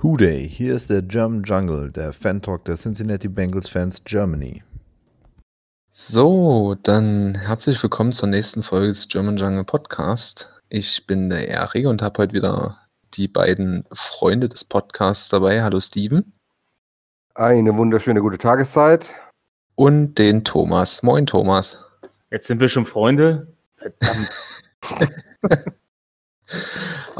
Hooday, hier ist der German Jungle, der Fan-Talk der Cincinnati Bengals Fans Germany. So, dann herzlich willkommen zur nächsten Folge des German Jungle Podcast. Ich bin der Erik und habe heute wieder die beiden Freunde des Podcasts dabei. Hallo Steven. Eine wunderschöne gute Tageszeit. Und den Thomas. Moin Thomas. Jetzt sind wir schon Freunde. Verdammt.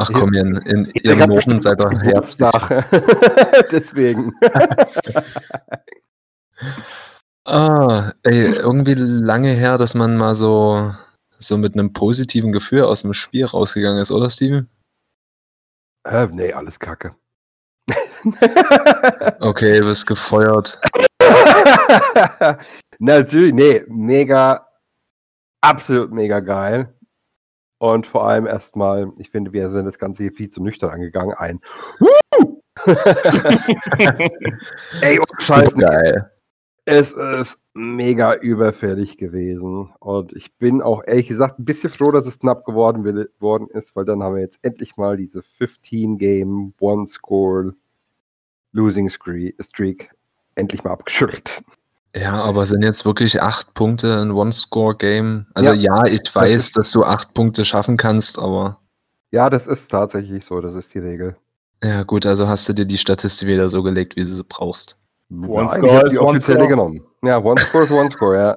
Ach komm, in, in ihren Noten seid ihr herzlich. Nach. Deswegen. ah, ey, irgendwie lange her, dass man mal so, so mit einem positiven Gefühl aus dem Spiel rausgegangen ist, oder Steven? Äh, nee, alles Kacke. okay, du bist gefeuert. Natürlich, nee, mega, absolut mega geil. Und vor allem erstmal, ich finde, wir sind das Ganze hier viel zu nüchtern angegangen. Ein Ey, oh, Scheiße. Geil. Es ist mega überfällig gewesen. Und ich bin auch ehrlich gesagt ein bisschen froh, dass es knapp geworden worden ist, weil dann haben wir jetzt endlich mal diese 15-Game, One-Score Losing Streak endlich mal abgeschüttelt. Ja, aber sind jetzt wirklich acht Punkte ein One-Score-Game? Also ja, ja ich weiß, das dass du acht Punkte schaffen kannst, aber. Ja, das ist tatsächlich so, das ist die Regel. Ja, gut, also hast du dir die Statistik wieder so gelegt, wie du sie brauchst. One Nein, Score ist die offizielle one genommen. Ja, One Score ist One Score, ja.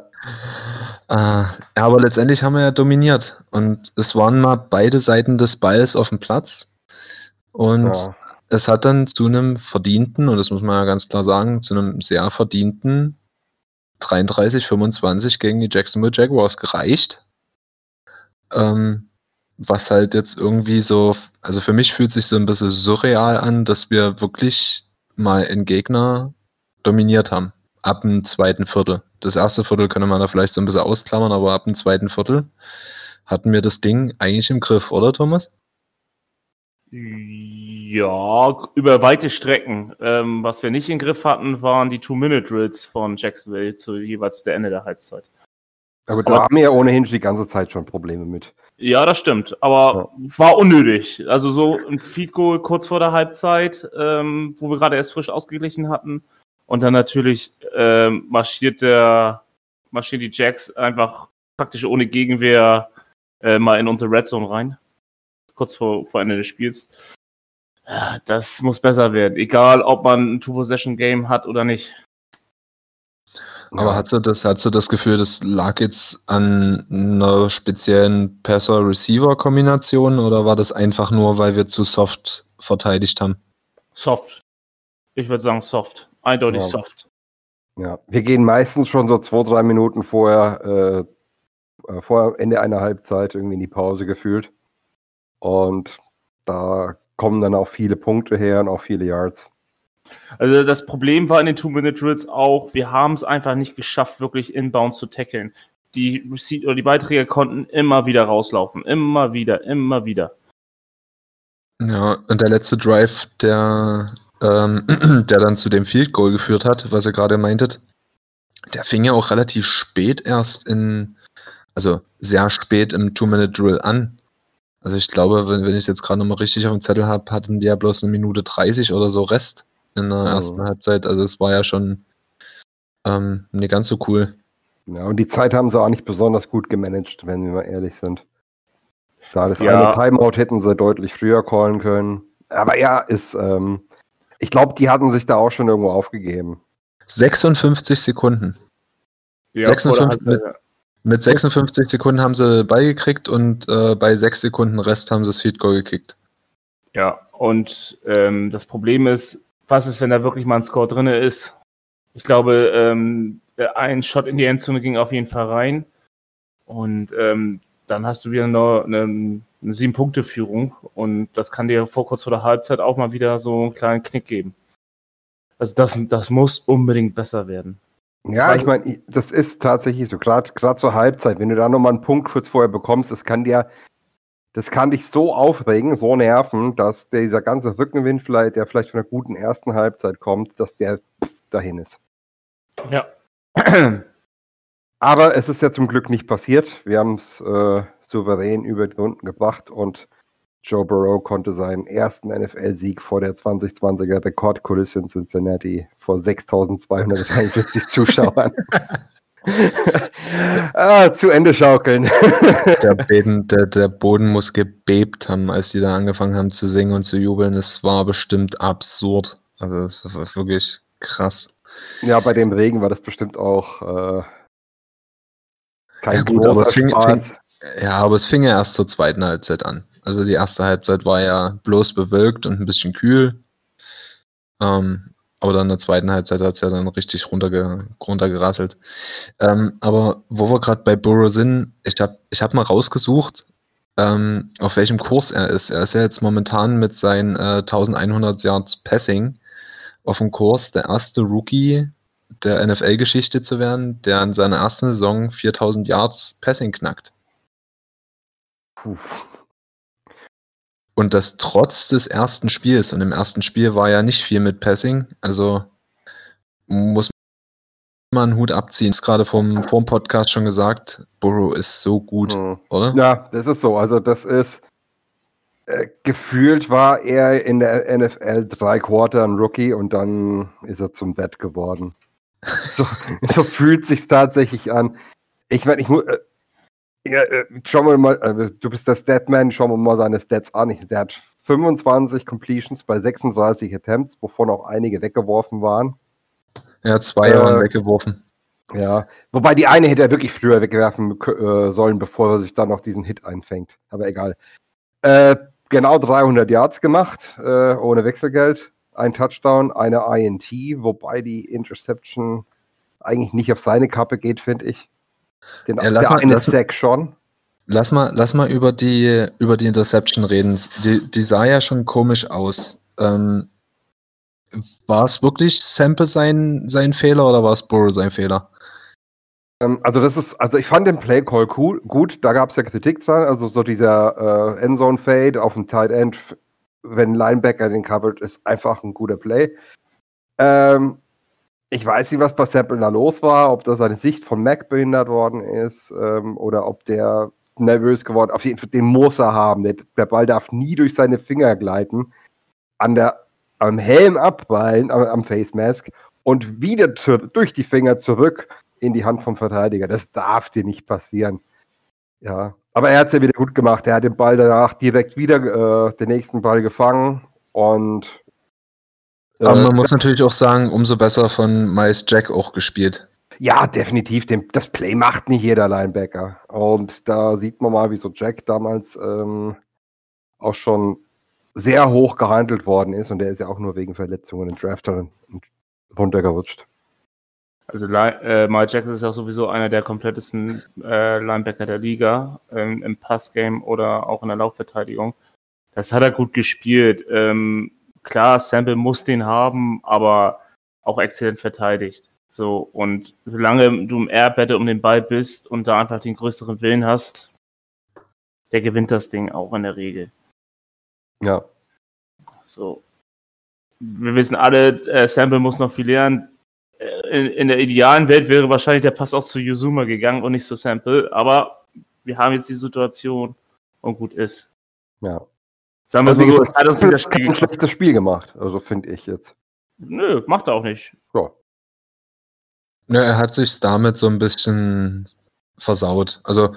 Uh, ja, aber letztendlich haben wir ja dominiert. Und es waren mal beide Seiten des Balls auf dem Platz. Und ja. es hat dann zu einem verdienten, und das muss man ja ganz klar sagen, zu einem sehr verdienten 33, 25 gegen die Jacksonville Jaguars gereicht. Ähm, was halt jetzt irgendwie so, also für mich fühlt sich so ein bisschen surreal an, dass wir wirklich mal einen Gegner dominiert haben. Ab dem zweiten Viertel. Das erste Viertel könnte man da vielleicht so ein bisschen ausklammern, aber ab dem zweiten Viertel hatten wir das Ding eigentlich im Griff, oder Thomas? Ja, über weite Strecken. Ähm, was wir nicht im Griff hatten, waren die Two-Minute-Drills von Jacksonville zu jeweils der Ende der Halbzeit. Aber da haben wir ja ohnehin die ganze Zeit schon Probleme mit. Ja, das stimmt. Aber ja. es war unnötig. Also so ein Feed Goal kurz vor der Halbzeit, ähm, wo wir gerade erst frisch ausgeglichen hatten. Und dann natürlich ähm, marschiert der, marschieren die Jacks einfach praktisch ohne Gegenwehr äh, mal in unsere Red Zone rein kurz vor, vor Ende des Spiels. Das muss besser werden, egal ob man ein Two-Possession-Game hat oder nicht. Aber hat sie das, hat sie das Gefühl, das lag jetzt an einer speziellen Passer-Receiver-Kombination oder war das einfach nur, weil wir zu soft verteidigt haben? Soft. Ich würde sagen soft. Eindeutig ja. soft. Ja, wir gehen meistens schon so zwei, drei Minuten vorher, äh, äh vor Ende einer Halbzeit irgendwie in die Pause gefühlt. Und da kommen dann auch viele Punkte her und auch viele Yards. Also das Problem war in den Two-Minute-Drills auch, wir haben es einfach nicht geschafft, wirklich inbound zu tackeln. Die Receipt oder die Beiträge konnten immer wieder rauslaufen. Immer wieder, immer wieder. Ja, und der letzte Drive, der, ähm, der dann zu dem Field Goal geführt hat, was ihr gerade meintet, der fing ja auch relativ spät erst in, also sehr spät im Two-Minute-Drill an. Also ich glaube, wenn, wenn ich es jetzt gerade nochmal richtig auf dem Zettel habe, hatten die ja bloß eine Minute 30 oder so Rest in der oh. ersten Halbzeit. Also es war ja schon ähm, nicht ganz so cool. Ja, und die Zeit haben sie auch nicht besonders gut gemanagt, wenn wir mal ehrlich sind. Da das ja. eine Timeout hätten sie deutlich früher callen können. Aber ja, ist, ähm, ich glaube, die hatten sich da auch schon irgendwo aufgegeben. 56 Sekunden. Ja, 56, mit, mit 56 Sekunden haben sie beigekriegt und äh, bei 6 Sekunden Rest haben sie das Feed Goal gekickt. Ja, und ähm, das Problem ist, was ist, wenn da wirklich mal ein Score drin ist? Ich glaube, ähm, ein Shot in die Endzone ging auf jeden Fall rein. Und ähm, dann hast du wieder eine, eine, eine Sieben-Punkte-Führung. Und das kann dir vor kurz vor der Halbzeit auch mal wieder so einen kleinen Knick geben. Also das, das muss unbedingt besser werden. Ja, ich meine, das ist tatsächlich so, gerade zur Halbzeit, wenn du da nochmal einen Punkt kurz vorher bekommst, das kann dir, das kann dich so aufregen, so nerven, dass dieser ganze Rückenwind vielleicht, der vielleicht von einer guten ersten Halbzeit kommt, dass der dahin ist. Ja. Aber es ist ja zum Glück nicht passiert. Wir haben es äh, souverän über die Runden gebracht und Joe Burrow konnte seinen ersten NFL-Sieg vor der 2020er Rekordkulisse in Cincinnati vor 6.243 Zuschauern. ah, zu Ende schaukeln. der, Beden, der, der, Boden muss gebebt haben, als die da angefangen haben zu singen und zu jubeln. Es war bestimmt absurd. Also das war wirklich krass. Ja, bei dem Regen war das bestimmt auch äh, kein ja, gut, aber fing, fing, ja, aber es fing ja erst zur zweiten Halbzeit an. Also die erste Halbzeit war ja bloß bewölkt und ein bisschen kühl. Ähm, aber dann in der zweiten Halbzeit hat es ja dann richtig runterge runtergerasselt. Ähm, aber wo wir gerade bei Burrow sind, ich habe ich hab mal rausgesucht, ähm, auf welchem Kurs er ist. Er ist ja jetzt momentan mit seinen äh, 1100 Yards Passing auf dem Kurs, der erste Rookie der NFL-Geschichte zu werden, der in seiner ersten Saison 4000 Yards Passing knackt. Puh. Und das trotz des ersten Spiels. Und im ersten Spiel war ja nicht viel mit Passing. Also muss man einen Hut abziehen. Ist gerade vom, vom Podcast schon gesagt. Burrow ist so gut, mhm. oder? Ja, das ist so. Also, das ist. Äh, gefühlt war er in der NFL drei Quarter ein Rookie und dann ist er zum Wett geworden. So, so fühlt sich tatsächlich an. Ich meine, ich muss. Äh, ja, äh, schauen wir mal, äh, du bist der Statman, schauen wir mal seine Stats an. Der hat 25 Completions bei 36 Attempts, wovon auch einige weggeworfen waren. Ja, zwei äh, waren weggeworfen. Ja, wobei die eine hätte er wirklich früher wegwerfen äh, sollen, bevor er sich dann noch diesen Hit einfängt. Aber egal. Äh, genau 300 Yards gemacht, äh, ohne Wechselgeld. Ein Touchdown, eine INT, wobei die Interception eigentlich nicht auf seine Kappe geht, finde ich. Den, ja, der mal, eine Sack schon. Lass mal, lass mal über die, über die Interception reden. Die, die sah ja schon komisch aus. Ähm, war es wirklich Sample sein, sein Fehler oder war es Burrow sein Fehler? Ähm, also das ist, also ich fand den Play Call cool, gut, da gab es ja Kritik dran, also so dieser äh, Endzone Fade auf dem Tight End, wenn Linebacker den covered, ist einfach ein guter Play. Ähm, ich weiß nicht, was bei Sample da los war, ob da seine Sicht von Mac behindert worden ist ähm, oder ob der nervös geworden Auf jeden Fall, den muss er haben. Der, der, Ball darf nie durch seine Finger gleiten, an der, am Helm abballen, am, am Face Mask und wieder zu, durch die Finger zurück in die Hand vom Verteidiger. Das darf dir nicht passieren. Ja, aber er hat es ja wieder gut gemacht. Er hat den Ball danach direkt wieder äh, den nächsten Ball gefangen und aber man äh, muss natürlich auch sagen, umso besser von Miles Jack auch gespielt. Ja, definitiv. das Play macht nicht jeder Linebacker. Und da sieht man mal, wie so Jack damals ähm, auch schon sehr hoch gehandelt worden ist. Und der ist ja auch nur wegen Verletzungen in Drafter runtergerutscht. Also äh, Miles Jack ist ja sowieso einer der komplettesten äh, Linebacker der Liga ähm, im Passgame oder auch in der Laufverteidigung. Das hat er gut gespielt. Ähm, klar, Sample muss den haben, aber auch exzellent verteidigt. So, und solange du im Airbette um den Ball bist und da einfach den größeren Willen hast, der gewinnt das Ding auch in der Regel. Ja. So. Wir wissen alle, äh, Sample muss noch viel lernen. Äh, in, in, der idealen Welt wäre wahrscheinlich der Pass auch zu Yuzuma gegangen und nicht zu Sample, aber wir haben jetzt die Situation und gut ist. Ja. Sagen wir also, mal so, es hat uns das Spiel kein schlechtes Spiel gemacht, also finde ich jetzt. Nö, macht er auch nicht. Ja. ja er hat sich damit so ein bisschen versaut. Also,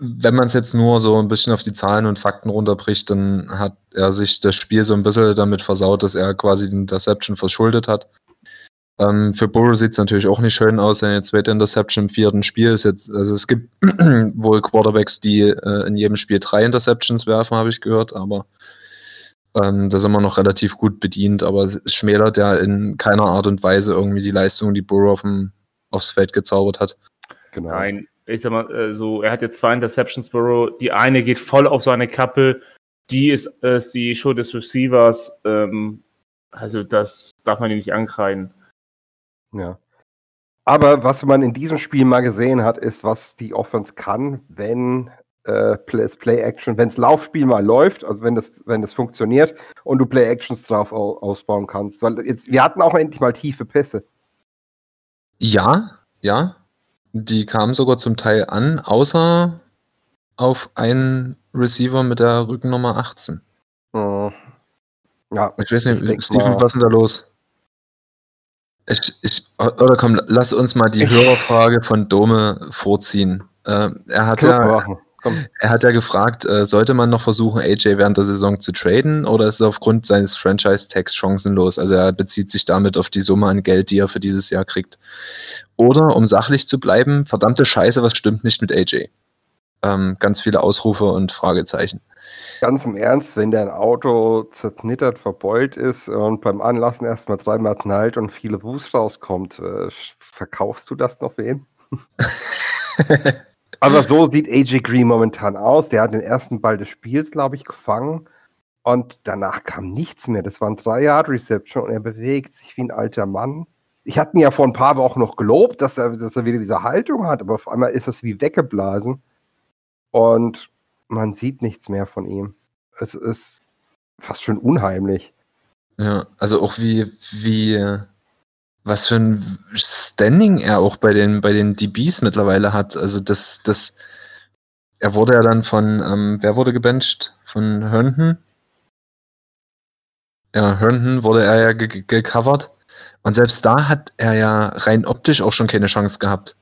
wenn man es jetzt nur so ein bisschen auf die Zahlen und Fakten runterbricht, dann hat er sich das Spiel so ein bisschen damit versaut, dass er quasi den Interception verschuldet hat. Ähm, für Burrow sieht es natürlich auch nicht schön aus, seine zweite Interception im vierten Spiel ist jetzt, also es gibt wohl Quarterbacks, die äh, in jedem Spiel drei Interceptions werfen, habe ich gehört, aber ähm, da sind wir noch relativ gut bedient, aber es schmälert ja in keiner Art und Weise irgendwie die Leistung, die Burrow auf dem, aufs Feld gezaubert hat. Genau. Nein, ich sag mal, äh, so, er hat jetzt zwei Interceptions, Burrow. Die eine geht voll auf seine Kappe, die ist, ist die Schuld des Receivers. Ähm, also, das darf man ihm nicht ankreiden. Ja. Aber was man in diesem Spiel mal gesehen hat, ist, was die Offense kann, wenn äh, Play-Action, wenn das Laufspiel mal läuft, also wenn das, wenn das funktioniert und du Play-Actions drauf ausbauen kannst. Weil jetzt, wir hatten auch endlich mal tiefe Pässe. Ja, ja. Die kamen sogar zum Teil an, außer auf einen Receiver mit der Rückennummer 18. Mhm. Ja, Ich weiß nicht, Ich Steven, was ist denn da los? Ich, ich, oder komm, lass uns mal die Hörerfrage von Dome vorziehen. Äh, er, hat ja, er hat ja gefragt, äh, sollte man noch versuchen, AJ während der Saison zu traden oder ist es aufgrund seines Franchise-Tags chancenlos? Also er bezieht sich damit auf die Summe an Geld, die er für dieses Jahr kriegt. Oder, um sachlich zu bleiben, verdammte Scheiße, was stimmt nicht mit AJ? Ähm, ganz viele Ausrufe und Fragezeichen. Ganz im Ernst, wenn dein Auto zerknittert, verbeult ist und beim Anlassen erstmal dreimal knallt und viele Boost rauskommt, äh, verkaufst du das noch wem? Aber so sieht AJ Green momentan aus. Der hat den ersten Ball des Spiels, glaube ich, gefangen. Und danach kam nichts mehr. Das war ein 3-Yard-Reception und er bewegt sich wie ein alter Mann. Ich hatte ihn ja vor ein paar Wochen noch gelobt, dass er, dass er wieder diese Haltung hat, aber auf einmal ist das wie weggeblasen. Und man sieht nichts mehr von ihm. Es ist fast schon unheimlich. Ja, also auch wie, wie, was für ein Standing er auch bei den, bei den DBs mittlerweile hat. Also das, das, er wurde ja dann von, ähm, wer wurde gebencht? Von Herndon? Ja, Herndon wurde er ja ge ge- gecovert. Und selbst da hat er ja rein optisch auch schon keine Chance gehabt.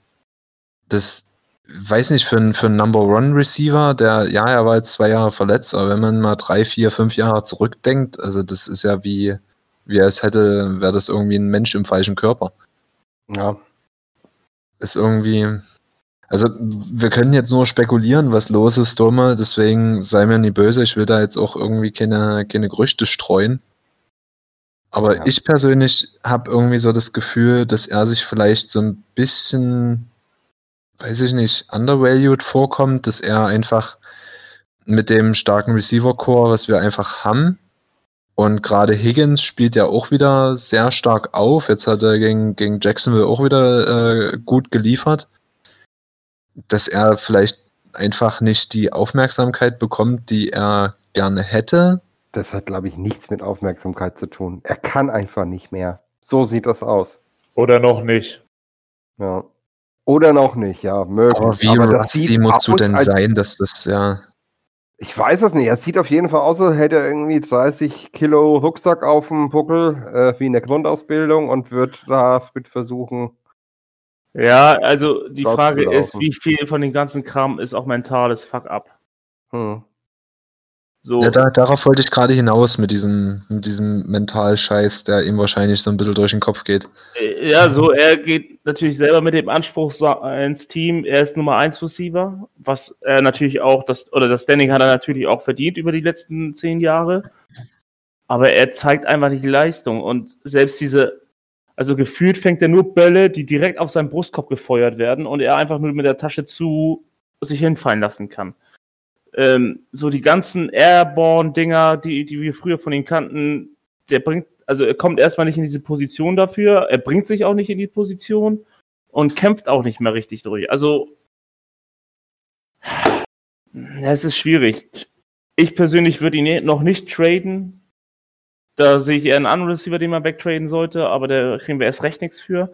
Das, weiß nicht, für einen für einen Number One Receiver, der, ja, er war jetzt zwei Jahre verletzt, aber wenn man mal drei, vier, fünf Jahre zurückdenkt, also das ist ja wie, wie als hätte, wäre das irgendwie ein Mensch im falschen Körper. Ja. Ist irgendwie, also wir können jetzt nur spekulieren, was los ist, Dome, deswegen sei mir nicht böse, ich will da jetzt auch irgendwie keine, keine Gerüchte streuen. Aber Ja. ich persönlich habe irgendwie so das Gefühl, dass er sich vielleicht so ein bisschen, weiß ich nicht, undervalued vorkommt, dass er einfach mit dem starken Receiver-Core, was wir einfach haben, und gerade Higgins spielt ja auch wieder sehr stark auf. Jetzt hat er gegen, gegen Jacksonville auch wieder äh, gut geliefert, dass er vielleicht einfach nicht die Aufmerksamkeit bekommt, die er gerne hätte. Das hat, glaube ich, nichts mit Aufmerksamkeit zu tun. Er kann einfach nicht mehr. So sieht das aus. Oder noch nicht. Ja. Oder noch nicht, ja, möglich. Aber wie das rusty sieht musst du denn sein, dass das ja. Ich weiß es nicht. Er sieht auf jeden Fall aus, als hätte er irgendwie 30 Kilo Rucksack auf dem Buckel, äh, wie in der Grundausbildung und wird da mit versuchen. Ja, also die Frage ist, wie viel von dem ganzen Kram ist auch mentales Fuck-up? Hm. So, ja da, darauf wollte ich gerade hinaus mit diesem, mit diesem Mentalscheiß, der ihm wahrscheinlich so ein bisschen durch den Kopf geht. äh, ja, so er geht natürlich selber mit dem Anspruch ins Team, er ist Nummer 1 Receiver, was er natürlich auch, das, oder das Standing hat er natürlich auch verdient über die letzten zehn Jahre. Aber er zeigt einfach nicht die Leistung und selbst diese, also gefühlt fängt er nur Bälle, die direkt auf seinen Brustkorb gefeuert werden und er einfach nur mit der Tasche zu sich hinfallen lassen kann. Ähm, so die ganzen Airborne-Dinger, die, die wir früher von ihm kannten, der bringt, also er kommt erstmal nicht in diese Position dafür, er bringt sich auch nicht in die Position und kämpft auch nicht mehr richtig durch. Also, es ist schwierig. Ich persönlich würde ihn eh noch nicht traden. Da sehe ich eher einen anderen Receiver, den man wegtraden sollte, aber da kriegen wir erst recht nichts für.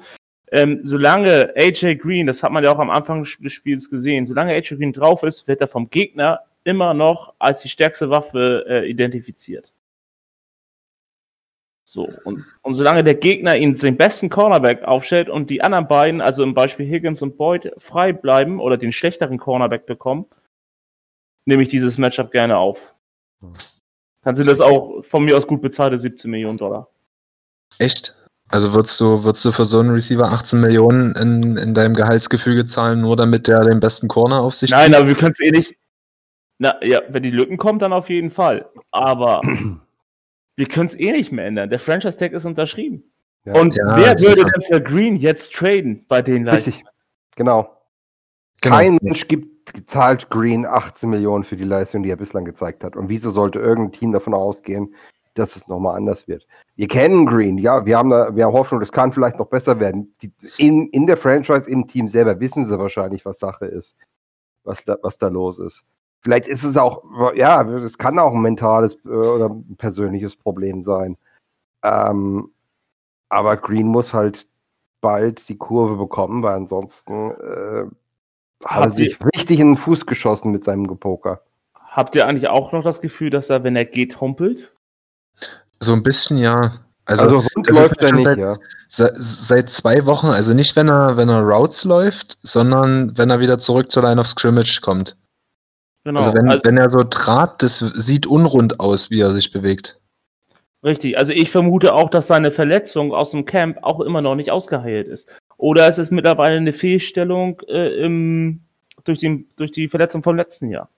Ähm, solange AJ Green, das hat man ja auch am Anfang des Spiels gesehen, solange AJ Green drauf ist, wird er vom Gegner immer noch als die stärkste Waffe äh, identifiziert. So, und, und solange der Gegner ihn den besten Cornerback aufstellt und die anderen beiden, also im Beispiel Higgins und Boyd, frei bleiben oder den schlechteren Cornerback bekommen, nehme ich dieses Matchup gerne auf. Dann sind das auch von mir aus gut bezahlte 17 Millionen Dollar. Echt? Also würdest du, würdest du für so einen Receiver 18 Millionen in, in deinem Gehaltsgefüge zahlen, nur damit der den besten Corner auf sich Nein, aber wir können es eh nicht. Na ja, wenn die Lücken kommen, dann auf jeden Fall. Aber wir können es eh nicht mehr ändern. Der Franchise-Tag ist unterschrieben. Ja, Und Ja, wer würde denn für Green jetzt traden bei den Leistungen? richtig. Genau. Genau. Kein Mensch gibt, zahlt Green 18 Millionen für die Leistung, die er bislang gezeigt hat. Und wieso sollte irgendein Team davon ausgehen, dass es nochmal anders wird? Wir kennen Green, ja, wir haben, da, wir haben Hoffnung, das kann vielleicht noch besser werden. Die, in, in der Franchise, im Team selber wissen sie wahrscheinlich, was Sache ist, was da, was da los ist. Vielleicht ist es auch, ja, es kann auch ein mentales äh, oder ein persönliches Problem sein. Ähm, aber Green muss halt bald die Kurve bekommen, weil ansonsten äh, hat er sich richtig in den Fuß geschossen mit seinem Gepoker. Habt ihr eigentlich auch noch das Gefühl, dass er, wenn er geht, humpelt? So ein bisschen ja. Also, Also, rund das läuft ist er schon nicht, seit, ja. se- seit zwei Wochen, also nicht, wenn er, wenn er Routes läuft, sondern wenn er wieder zurück zur Line of Scrimmage kommt. Genau. Also wenn, also, wenn er so trat, das sieht unrund aus, wie er sich bewegt. richtig. Also ich vermute auch, dass seine Verletzung aus dem Camp auch immer noch nicht ausgeheilt ist. Oder es ist mittlerweile eine Fehlstellung äh, im, durch, den, durch die Verletzung vom letzten Jahr.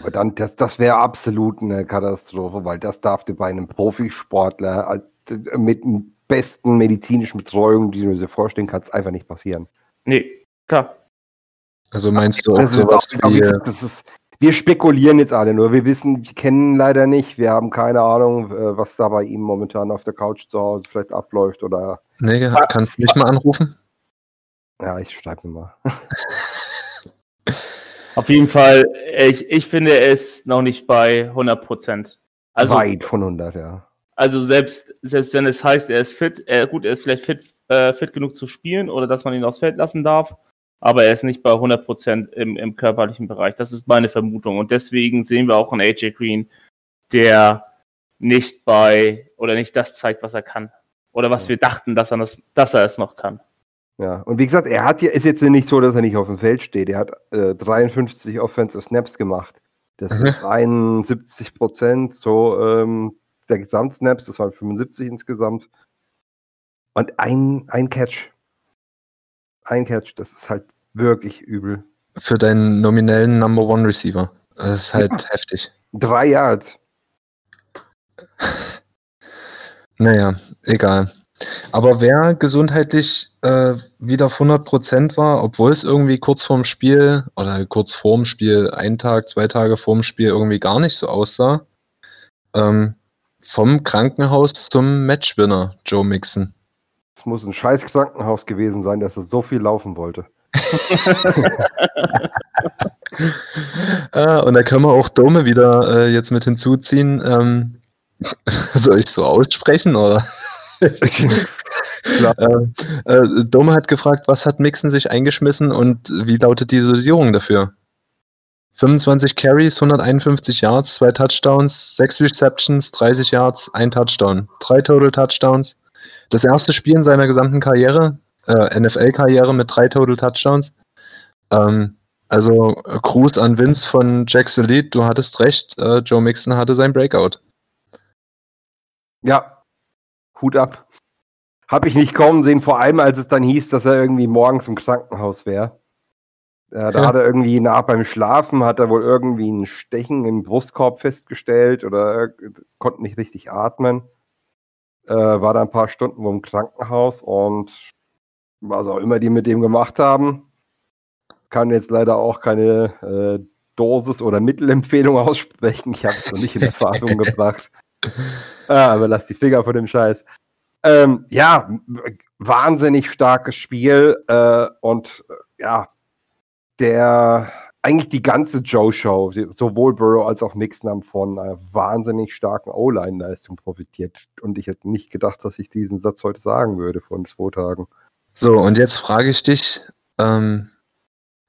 Aber dann, das, das wäre absolut eine Katastrophe, weil das darf dir bei einem Profisportler als- mit den besten medizinischen Betreuung, die du dir vorstellen kannst, einfach nicht passieren. Nee, klar. Also meinst du auch Das ist sowas auch- wie, das ist, wir spekulieren jetzt alle nur. Wir wissen, wir kennen leider nicht. Wir haben keine Ahnung, äh, was da bei ihm momentan auf der Couch zu Hause vielleicht abläuft. Oder nee, kannst du mich mal anrufen? ja, ich schreibe mir mal. Auf jeden Fall, ich, ich finde, er ist noch nicht bei 100 Prozent. Also, Weit von 100, ja. also selbst, selbst wenn es heißt, er ist fit, er, gut, er ist vielleicht fit, äh, fit genug zu spielen oder dass man ihn aufs Feld lassen darf, aber er ist nicht bei 100 Prozent im, im körperlichen Bereich. Das ist meine Vermutung. Und deswegen sehen wir auch einen AJ Green, der nicht bei oder nicht das zeigt, was er kann. Oder was wir dachten, dass er, das, dass er es noch kann. Ja, und wie gesagt, er hat ja, ist jetzt nicht so, dass er nicht auf dem Feld steht. Er hat äh, 53 Offensive Snaps gemacht. Das Mhm. ist 71 Prozent so ähm, der Gesamtsnaps, das waren 75 insgesamt. Und ein, ein Catch. Ein Catch, das ist halt wirklich übel. Für deinen nominellen Number One Receiver. Das ist halt heftig. Drei Yards. Naja, egal. Aber wer gesundheitlich äh, wieder auf 100% war, obwohl es irgendwie kurz vorm Spiel oder kurz vorm Spiel, ein Tag, zwei Tage vorm Spiel irgendwie gar nicht so aussah, ähm, vom Krankenhaus zum Matchwinner, Joe Mixon. Es muss ein scheiß Krankenhaus gewesen sein, dass er so viel laufen wollte. Ah, und da können wir auch Dome wieder äh, jetzt mit hinzuziehen. Ähm, soll ich so aussprechen oder? Klar. Ähm, äh, Dome hat gefragt, was hat Mixon sich eingeschmissen und wie lautet die Dosierung dafür? 25 Carries, 151 Yards, zwei Touchdowns, sechs Receptions, 30 Yards, ein Touchdown, drei Total Touchdowns. Das erste Spiel in seiner gesamten Karriere, äh, NFL-Karriere mit drei Total Touchdowns. Ähm, also äh, Gruß an Vince von Jack's Elite, du hattest recht, äh, Joe Mixon hatte sein Breakout. Ja, Hut ab. Habe ich nicht kommen sehen, vor allem als es dann hieß, dass er irgendwie morgens im Krankenhaus wäre. Äh, da Ja. hat er irgendwie nach beim Schlafen, hat er wohl irgendwie ein Stechen im Brustkorb festgestellt oder äh, konnte nicht richtig atmen. Äh, war da ein paar Stunden im Krankenhaus und was auch immer die mit dem gemacht haben, kann jetzt leider auch keine äh, Dosis oder Mittelempfehlung aussprechen. Ich habe es noch nicht in Erfahrung gebracht. Ah, aber lass die Finger von dem Scheiß. Ähm, ja, wahnsinnig starkes Spiel äh, und äh, ja, der eigentlich die ganze Joe-Show, sowohl Burrow als auch Mixon haben von einer wahnsinnig starken O-Line-Leistung profitiert. Und ich hätte nicht gedacht, dass ich diesen Satz heute sagen würde vor zwei Tagen. So, und jetzt frage ich dich, ähm,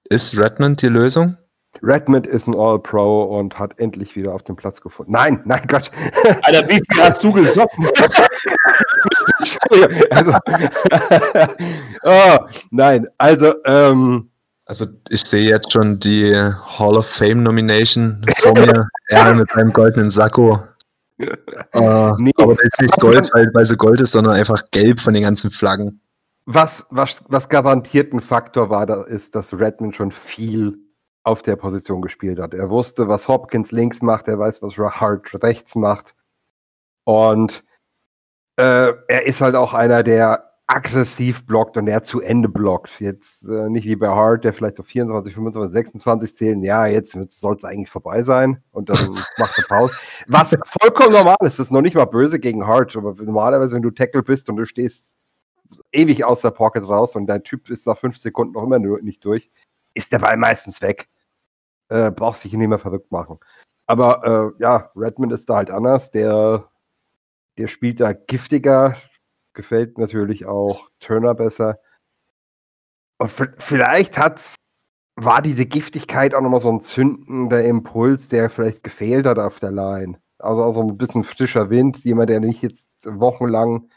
ist Redmond die Lösung? Redmond ist ein All-Pro und hat endlich wieder auf den Platz gefunden. Nein, nein, Gott. Alter, wie viel hast du gesoffen? Also, oh, nein, also, ähm, Also ich sehe jetzt schon die Hall of Fame Nomination vor mir. er mit seinem goldenen Sakko. Äh, Nee, aber das ist nicht was Gold, weil, weil sie Gold ist, sondern einfach gelb von den ganzen Flaggen. was, was, was garantiert ein Faktor war, da ist, dass Redmond schon viel auf der Position gespielt hat. Er wusste, was Hopkins links macht, er weiß, was Hart rechts macht. Und äh, er ist halt auch einer, der aggressiv blockt und der zu Ende blockt. Jetzt äh, nicht wie bei Hart, der vielleicht so 24, 25, 26 zählen. Ja, jetzt soll es eigentlich vorbei sein und dann macht er Pause. Was vollkommen normal ist, das ist noch nicht mal böse gegen Hart, aber normalerweise, wenn du Tackle bist und du stehst ewig aus der Pocket raus und dein Typ ist nach fünf Sekunden noch immer nicht durch, ist der Ball meistens weg. Äh, brauchst dich nicht mehr verrückt machen. Aber äh, ja, Redmond ist da halt anders. Der, der spielt da giftiger, gefällt natürlich auch Turner besser. Und vielleicht hat's, war diese Giftigkeit auch nochmal so ein zündender Impuls, der vielleicht gefehlt hat auf der Line. Also, also ein bisschen frischer Wind, jemand, der nicht jetzt wochenlang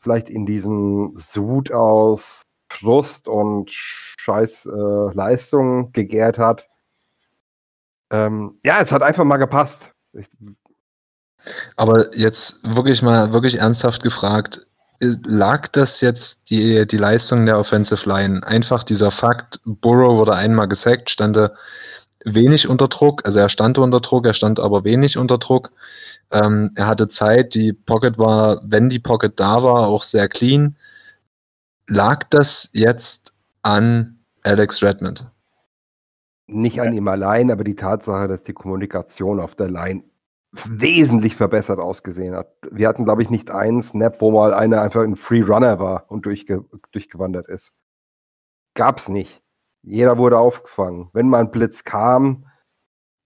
vielleicht in diesem Sud aus Frust und scheiß äh, Leistung gegärt hat. Ähm, ja, es hat einfach mal gepasst. Ich, aber jetzt wirklich mal, wirklich ernsthaft gefragt, lag das jetzt die, die Leistung der Offensive Line? Einfach dieser Fakt, Burrow wurde einmal gesackt, stand wenig unter Druck, also er stand unter Druck, er stand aber wenig unter Druck. Ähm, er hatte Zeit, die Pocket war, wenn die Pocket da war, auch sehr clean. Lag das jetzt an Alex Redmond? Nicht an ihm allein, aber die Tatsache, dass die Kommunikation auf der Line wesentlich verbessert ausgesehen hat. Wir hatten, glaube ich, nicht einen Snap, wo mal einer einfach ein Free Runner war und durchge durchgewandert ist. Gab's nicht. Jeder wurde aufgefangen. Wenn mal ein Blitz kam,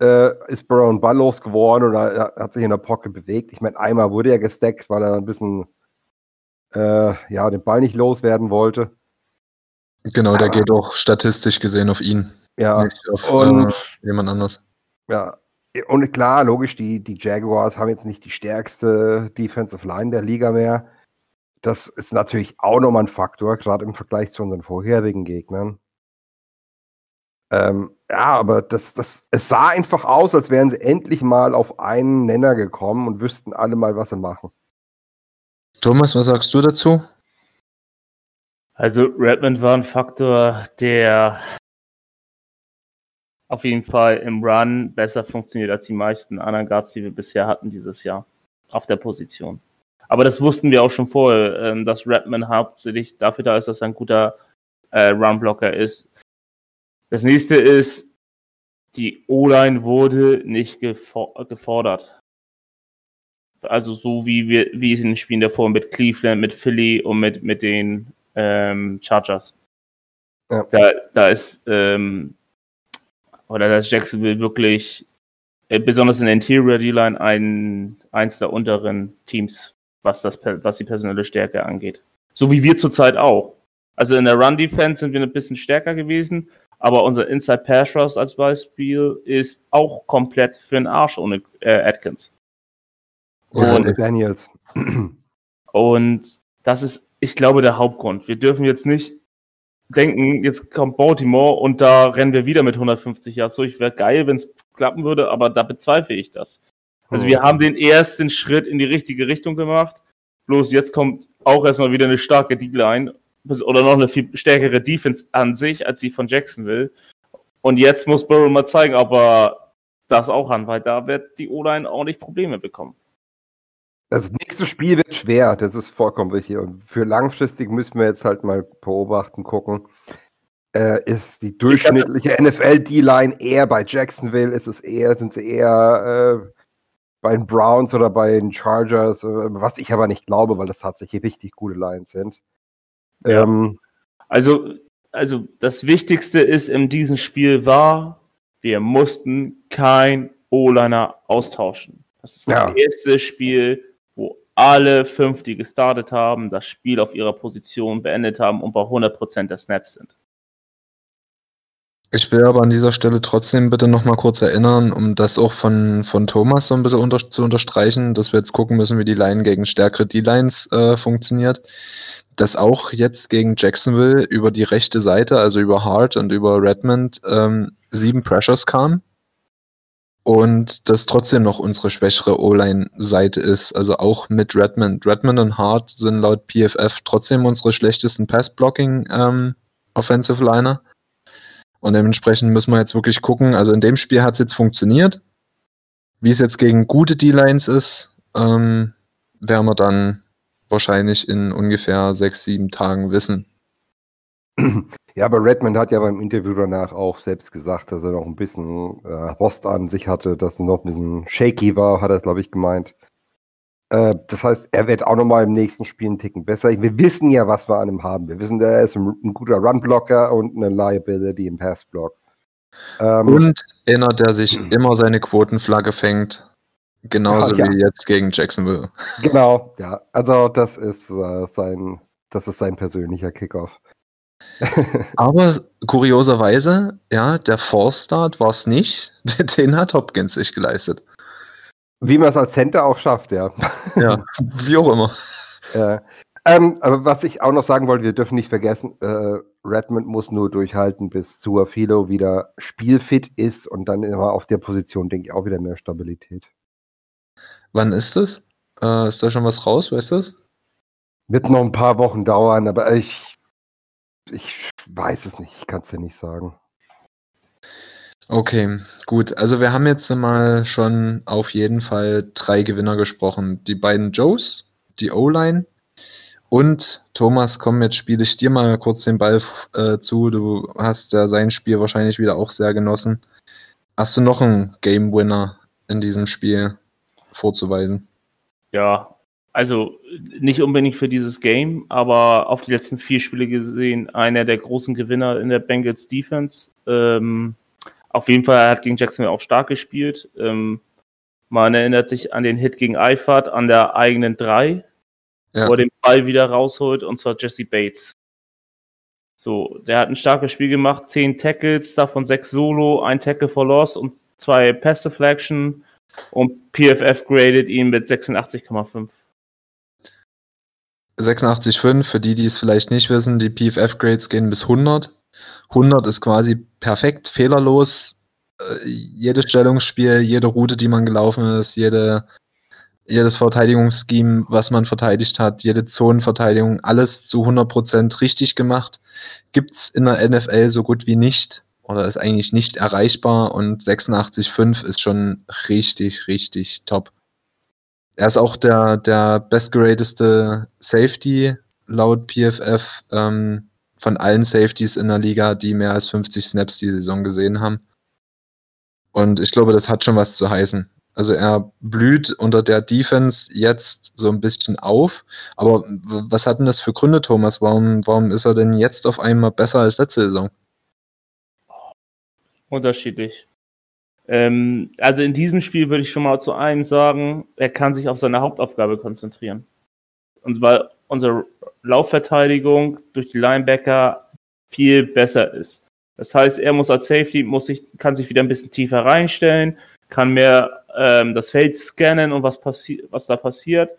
äh, ist Brown Ball losgeworden oder hat sich in der Pocket bewegt. Ich meine, einmal wurde er gesteckt, weil er ein bisschen äh, ja, den Ball nicht loswerden wollte. Genau, der geht auch statistisch gesehen auf ihn. Ja, nicht auf und, äh, jemand anders. Ja, und klar, logisch, die, die Jaguars haben jetzt nicht die stärkste Defensive Line der Liga mehr. Das ist natürlich auch nochmal ein Faktor, gerade im Vergleich zu unseren vorherigen Gegnern. Ähm, ja, aber das, das, es sah einfach aus, als wären sie endlich mal auf einen Nenner gekommen und wüssten alle mal, was sie machen. Thomas, was sagst du dazu? Also Redmond war ein Faktor, der auf jeden Fall im Run besser funktioniert als die meisten anderen Guards, die wir bisher hatten dieses Jahr auf der Position. Aber das wussten wir auch schon vorher, ähm, dass Redmond hauptsächlich dafür da ist, dass er ein guter äh, Run-Blocker ist. Das nächste ist, die O-Line wurde nicht gefordert. Also so wie wir, wie es in den Spielen davor mit Cleveland, mit Philly und mit, mit den ähm, Chargers. Ja. Da, da ist ähm, oder dass Jacksonville wirklich, äh, besonders in der Interior D-Line, ein, eins der unteren Teams, was, das, was die personelle Stärke angeht. So wie wir zurzeit auch. Also in der Run-Defense sind wir ein bisschen stärker gewesen, aber unser Inside Pass Rush als Beispiel ist auch komplett für den Arsch ohne äh, Atkins. Und, Daniels. Und das ist, ich glaube, der Hauptgrund. Wir dürfen jetzt nicht denken, jetzt kommt Baltimore und da rennen wir wieder mit 150 Yards durch. Wäre geil, wenn es klappen würde, aber da bezweifle ich das. Also wir haben den ersten Schritt in die richtige Richtung gemacht. Bloß jetzt kommt auch erstmal wieder eine starke D-Line oder noch eine viel stärkere Defense an sich als die von Jacksonville. Und jetzt muss Burrow mal zeigen, ob er das auch an, weil da wird die O-Line auch nicht Probleme bekommen. Das nächste Spiel wird schwer, das ist vollkommen richtig. Und für langfristig müssen wir jetzt halt mal beobachten, gucken. Äh, ist die durchschnittliche NFL-D-Line eher bei Jacksonville? Ist es eher, sind sie eher äh, bei den Browns oder bei den Chargers? Äh, was ich aber nicht glaube, weil das tatsächlich richtig gute Lines sind. Ja. Ähm, also, also das Wichtigste ist in diesem Spiel war, wir mussten kein O-Liner austauschen. Das ist das ja. erste Spiel, alle fünf, die gestartet haben, das Spiel auf ihrer Position beendet haben und bei 100% der Snaps sind. Ich will aber an dieser Stelle trotzdem bitte nochmal kurz erinnern, um das auch von, von Thomas so ein bisschen unter, zu unterstreichen, dass wir jetzt gucken müssen, wie die Line gegen stärkere D-Lines äh, funktioniert. Dass auch jetzt gegen Jacksonville über die rechte Seite, also über Hart und über Redmond, ähm, sieben Pressures kamen und das trotzdem noch unsere schwächere O-Line-Seite ist, also auch mit Redmond. Redmond und Hart sind laut PFF trotzdem unsere schlechtesten Pass-Blocking-Offensive ähm, Liner. Und dementsprechend müssen wir jetzt wirklich gucken. Also in dem Spiel hat es jetzt funktioniert. Wie es jetzt gegen gute D-Lines ist, ähm, werden wir dann wahrscheinlich in ungefähr sechs, sieben Tagen wissen. Ja, aber Redmond hat ja beim Interview danach auch selbst gesagt, dass er noch ein bisschen äh, Rost an sich hatte, dass es noch ein bisschen shaky war, hat er, glaube ich, gemeint. Äh, das heißt, er wird auch nochmal im nächsten Spiel einen Ticken besser. Wir wissen ja, was wir an ihm haben. Wir wissen, er ist ein, ein guter Run-Blocker und eine Liability im Pass-Block. Ähm, und einer, der sich immer seine Quotenflagge fängt. Genauso ja, ja. wie jetzt gegen Jacksonville. Genau, ja. Also das ist äh, sein, das ist sein persönlicher Kickoff. Aber kurioserweise, ja, der Four-Start war es nicht. Den hat Hopkins sich geleistet. Wie man es als Center auch schafft, ja. Ja, wie auch immer. Äh, ähm, aber was ich auch noch sagen wollte, wir dürfen nicht vergessen, äh, Redmond muss nur durchhalten, bis Suafilo wieder spielfit ist und dann immer auf der Position, denke ich, auch wieder mehr Stabilität. Wann ist das? Äh, ist da schon was raus, weißt du das? Wird noch ein paar Wochen dauern, aber ich, ich weiß es nicht, ich kann es dir nicht sagen. Okay, gut. Also wir haben jetzt mal schon auf jeden Fall drei Gewinner gesprochen. Die beiden Joes, die O-Line und Thomas, komm, jetzt spiele ich dir mal kurz den Ball äh, zu. Du hast ja sein Spiel wahrscheinlich wieder auch sehr genossen. Hast du noch einen Game Winner in diesem Spiel vorzuweisen? Ja, also nicht unbedingt für dieses Game, aber auf die letzten vier Spiele gesehen, einer der großen Gewinner in der Bengals Defense. Ähm, auf jeden Fall hat gegen Jacksonville auch stark gespielt. Ähm, man erinnert sich an den Hit gegen Eifert an der eigenen drei, ja. wo er den Ball wieder rausholt, und zwar Jesse Bates. So, der hat ein starkes Spiel gemacht, zehn Tackles, davon sechs Solo, ein Tackle for Loss und zwei Pass Deflection und PFF gradet ihn mit 86,5. 86,5, für die, die es vielleicht nicht wissen, die PFF-Grades gehen bis 100. 100 ist quasi perfekt, fehlerlos. Äh, jedes Stellungsspiel, jede Route, die man gelaufen ist, jede jedes Verteidigungsscheme, was man verteidigt hat, jede Zonenverteidigung, alles zu 100% richtig gemacht. Gibt es in der NFL so gut wie nicht oder ist eigentlich nicht erreichbar und 86,5 ist schon richtig, richtig top. Er ist auch der, der bestgerateste Safety laut PFF ähm, von allen Safeties in der Liga, die mehr als 50 Snaps die Saison gesehen haben. Und ich glaube, das hat schon was zu heißen. Also er blüht unter der Defense jetzt so ein bisschen auf. Aber was hat denn das für Gründe, Thomas? Warum, warum ist er denn jetzt auf einmal besser als letzte Saison? Unterschiedlich. Ähm, also in diesem Spiel würde ich schon mal zu einem sagen, er kann sich auf seine Hauptaufgabe konzentrieren. Und weil unsere Laufverteidigung durch die Linebacker viel besser ist. Das heißt, er muss als Safety, muss sich, kann sich wieder ein bisschen tiefer reinstellen, kann mehr ähm, das Feld scannen und was, was da passiert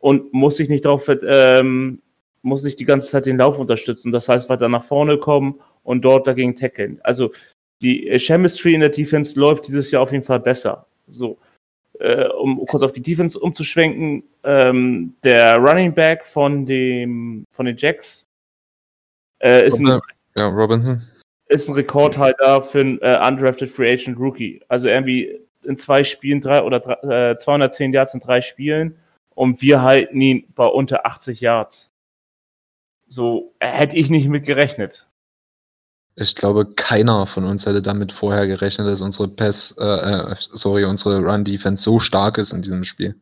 und muss sich nicht darauf, ähm, muss nicht die ganze Zeit den Lauf unterstützen. Das heißt, weiter nach vorne kommen und dort dagegen tackeln. Also die Chemistry in der Defense läuft dieses Jahr auf jeden Fall besser. So, äh, um kurz auf die Defense umzuschwenken, ähm, der Running Back von dem von den Jacks äh, ist, ein, ja, Robinson. ist ein Rekordhalter für einen äh, undrafted Free Agent Rookie. Also irgendwie in zwei Spielen drei oder drei, äh, 210 Yards in drei Spielen und wir halten ihn bei unter 80 Yards. So hätte ich nicht mit gerechnet. Ich glaube, keiner von uns hätte damit vorher gerechnet, dass unsere Pass, äh, äh, sorry, unsere Run-Defense so stark ist in diesem Spiel.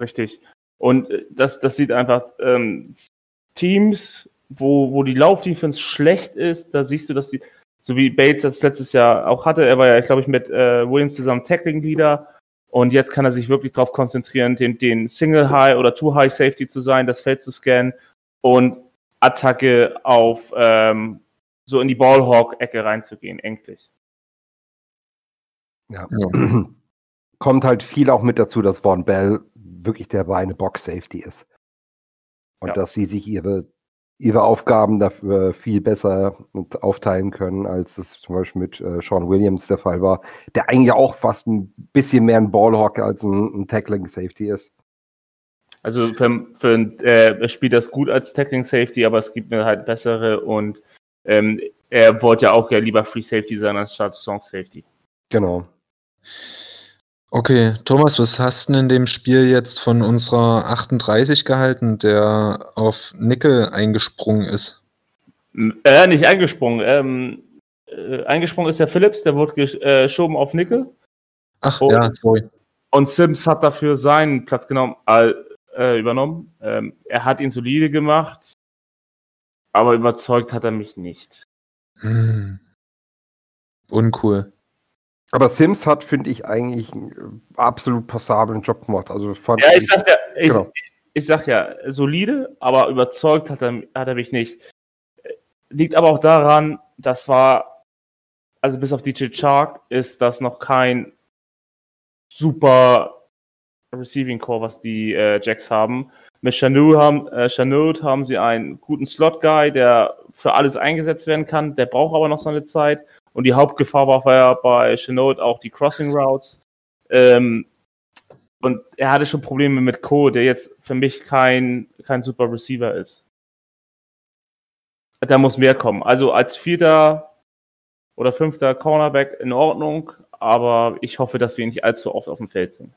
Richtig. Und äh, das, das sieht einfach ähm, Teams, wo, wo die Lauf-Defense schlecht ist, da siehst du, dass die, so wie Bates das letztes Jahr auch hatte. Er war ja, glaube ich, mit äh, Williams zusammen Tackling-Leader. Und jetzt kann er sich wirklich darauf konzentrieren, den, den Single High oder Two High Safety zu sein, das Feld zu scannen und Attacke auf ähm, so in die Ballhawk-Ecke reinzugehen, endlich. Ja. ja. Kommt halt viel auch mit dazu, dass Von Bell wirklich der reine Box-Safety ist. Und ja. dass sie sich ihre ihre Aufgaben dafür viel besser aufteilen können, als es zum Beispiel mit äh, Sean Williams der Fall war, der eigentlich auch fast ein bisschen mehr ein Ballhawk als ein, ein Tackling Safety ist. Also für, für äh, er spielt das gut als Tackling Safety, aber es gibt mir halt bessere und ähm, er wollte ja auch ja lieber Free Safety sein als statt Strong Safety. Genau. Okay, Thomas, was hast du denn in dem Spiel jetzt von unserer 38 gehalten, der auf Nickel eingesprungen ist? Äh, nicht eingesprungen. Ähm, äh, eingesprungen ist der Phillips, der wurde äh, geschoben auf Nickel. Ach, und, ja, sorry. Und Sims hat dafür seinen Platz genommen, äh, übernommen. Ähm, er hat ihn solide gemacht, aber überzeugt hat er mich nicht. Hm. Uncool. Aber Sims hat, finde ich, eigentlich einen absolut passablen Job gemacht. Also fand ja, ich sag ja, ich, genau. ich sag ja, solide, aber überzeugt hat er, hat er mich nicht. liegt aber auch daran, das war, also bis auf DJ Chark ist das noch kein super Receiving Core, was die äh, Jacks haben. Mit Chanut haben, äh, haben sie einen guten Slot-Guy, der für alles eingesetzt werden kann. Der braucht aber noch seine Zeit. Und die Hauptgefahr war ja bei Chanut auch die Crossing Routes. Ähm, und er hatte schon Probleme mit Co, der jetzt für mich kein, kein super Receiver ist. Da muss mehr kommen. Also als vierter oder fünfter Cornerback in Ordnung, aber ich hoffe, dass wir nicht allzu oft auf dem Feld sehen.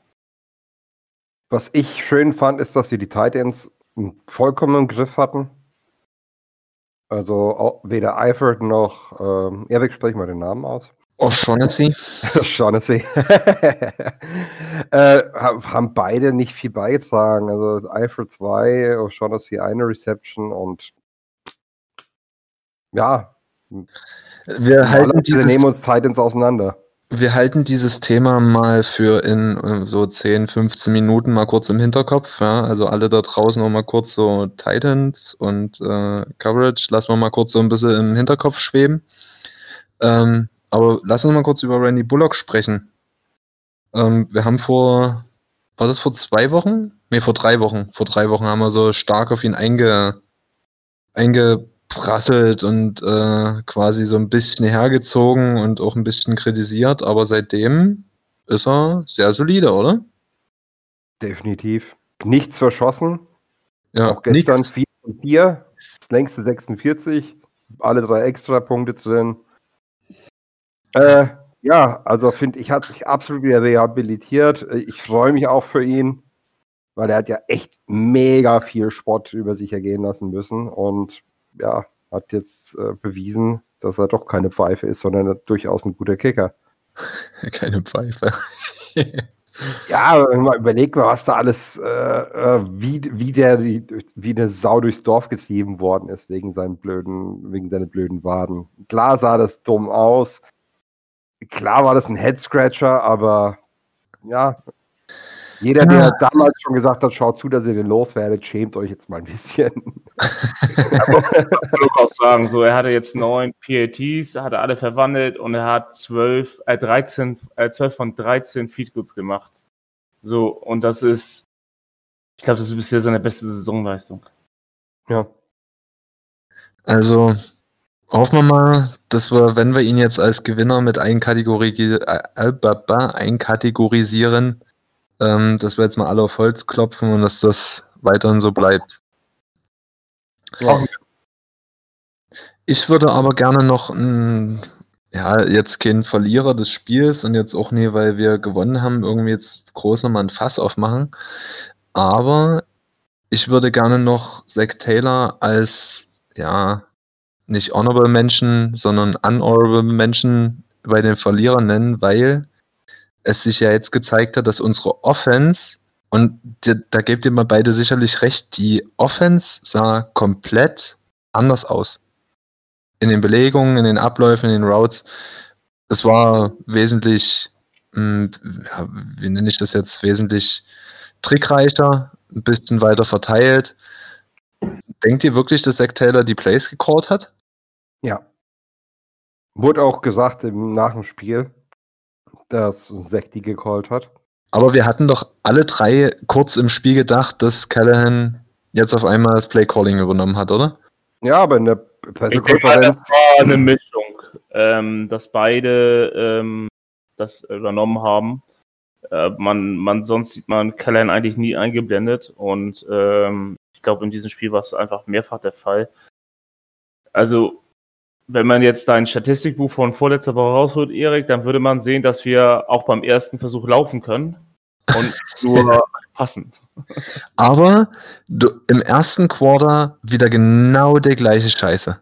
Was ich schön fand, ist, dass sie die Titans vollkommen im Griff hatten. Also weder Eifert noch ähm, Erik, sprich mal den Namen aus. O'Shaughnessy. O'Shaughnessy. äh, haben beide nicht viel beigetragen. Also Eifert 2, O'Shaughnessy eine Reception und ja. Wir, halten wir nehmen uns Titans auseinander. Wir halten dieses Thema mal für in äh, so 10, 15 Minuten mal kurz im Hinterkopf. Ja? Also alle da draußen noch mal kurz so Titans und äh, Coverage, lassen wir mal kurz so ein bisschen im Hinterkopf schweben. Ähm, aber lass uns mal kurz über Randy Bullock sprechen. Ähm, wir haben vor, war das vor zwei Wochen? Ne, vor drei Wochen. Vor drei Wochen haben wir so stark auf ihn einge, einge prasselt und äh, quasi so ein bisschen hergezogen und auch ein bisschen kritisiert, aber seitdem ist er sehr solide, oder? Definitiv. Nichts verschossen. Ja, auch gestern nichts. 4 und 4, das längste 46, alle drei Extrapunkte drin. Äh, ja, also finde ich, hat sich absolut wieder rehabilitiert. Ich freue mich auch für ihn, weil er hat ja echt mega viel Sport über sich ergehen lassen müssen und ja, hat jetzt äh, bewiesen, dass er doch keine Pfeife ist, sondern durchaus ein guter Kicker. keine Pfeife. ja, mal überleg mal, was da alles, äh, äh, wie, wie der die, wie eine Sau durchs Dorf getrieben worden ist wegen seinen blöden, wegen seinen blöden Waden. Klar sah das dumm aus. Klar war das ein Head Scratcher, aber ja, jeder, der ja. damals schon gesagt hat, schaut zu, dass ihr den loswerdet, schämt euch jetzt mal ein bisschen. ich muss auch sagen, so, er hatte jetzt neun PATs, hatte alle verwandelt und er hat zwölf, äh, 13, äh, 12 von 13 Feedgoods gemacht. So, und das ist, ich glaube, das ist bisher seine beste Saisonleistung. Ja. Also, hoffen wir mal, dass wir, wenn wir ihn jetzt als Gewinner mit einkategorisieren, äh, einkategorisieren ähm, dass wir jetzt mal alle auf Holz klopfen und dass das weiterhin so bleibt. Ja. Ich würde aber gerne noch ein, ja, jetzt kein Verlierer des Spiels und jetzt auch nie, weil wir gewonnen haben, irgendwie jetzt groß nochmal ein Fass aufmachen. Aber ich würde gerne noch Zack Taylor als, ja, nicht honorable Menschen, sondern unhonorable Menschen bei den Verlierern nennen, weil es sich ja jetzt gezeigt hat, dass unsere Offense, und da gebt ihr mal beide sicherlich recht, die Offense sah komplett anders aus. In den Belegungen, in den Abläufen, in den Routes. Es war wesentlich, mh, hm, wie nenne ich das jetzt, wesentlich trickreicher, ein bisschen weiter verteilt. Denkt ihr wirklich, dass Zach Taylor die Plays gecallt hat? Ja. Wurde auch gesagt nach dem Spiel dass Sekti gecallt hat. Aber wir hatten doch alle drei kurz im Spiel gedacht, dass Callahan jetzt auf einmal das Play-Calling übernommen hat, oder? Ja, aber in der Pressekonferenz. Das war eine Mischung, ähm, dass beide ähm, das übernommen haben. Äh, man, man, sonst sieht man Callahan eigentlich nie eingeblendet und ähm, ich glaube, in diesem Spiel war es einfach mehrfach der Fall. Also wenn man jetzt dein Statistikbuch von vorletzter Woche rausholt, Erik, dann würde man sehen, dass wir auch beim ersten Versuch laufen können und nur passen. Aber du, im ersten Quarter wieder genau der gleiche Scheiße.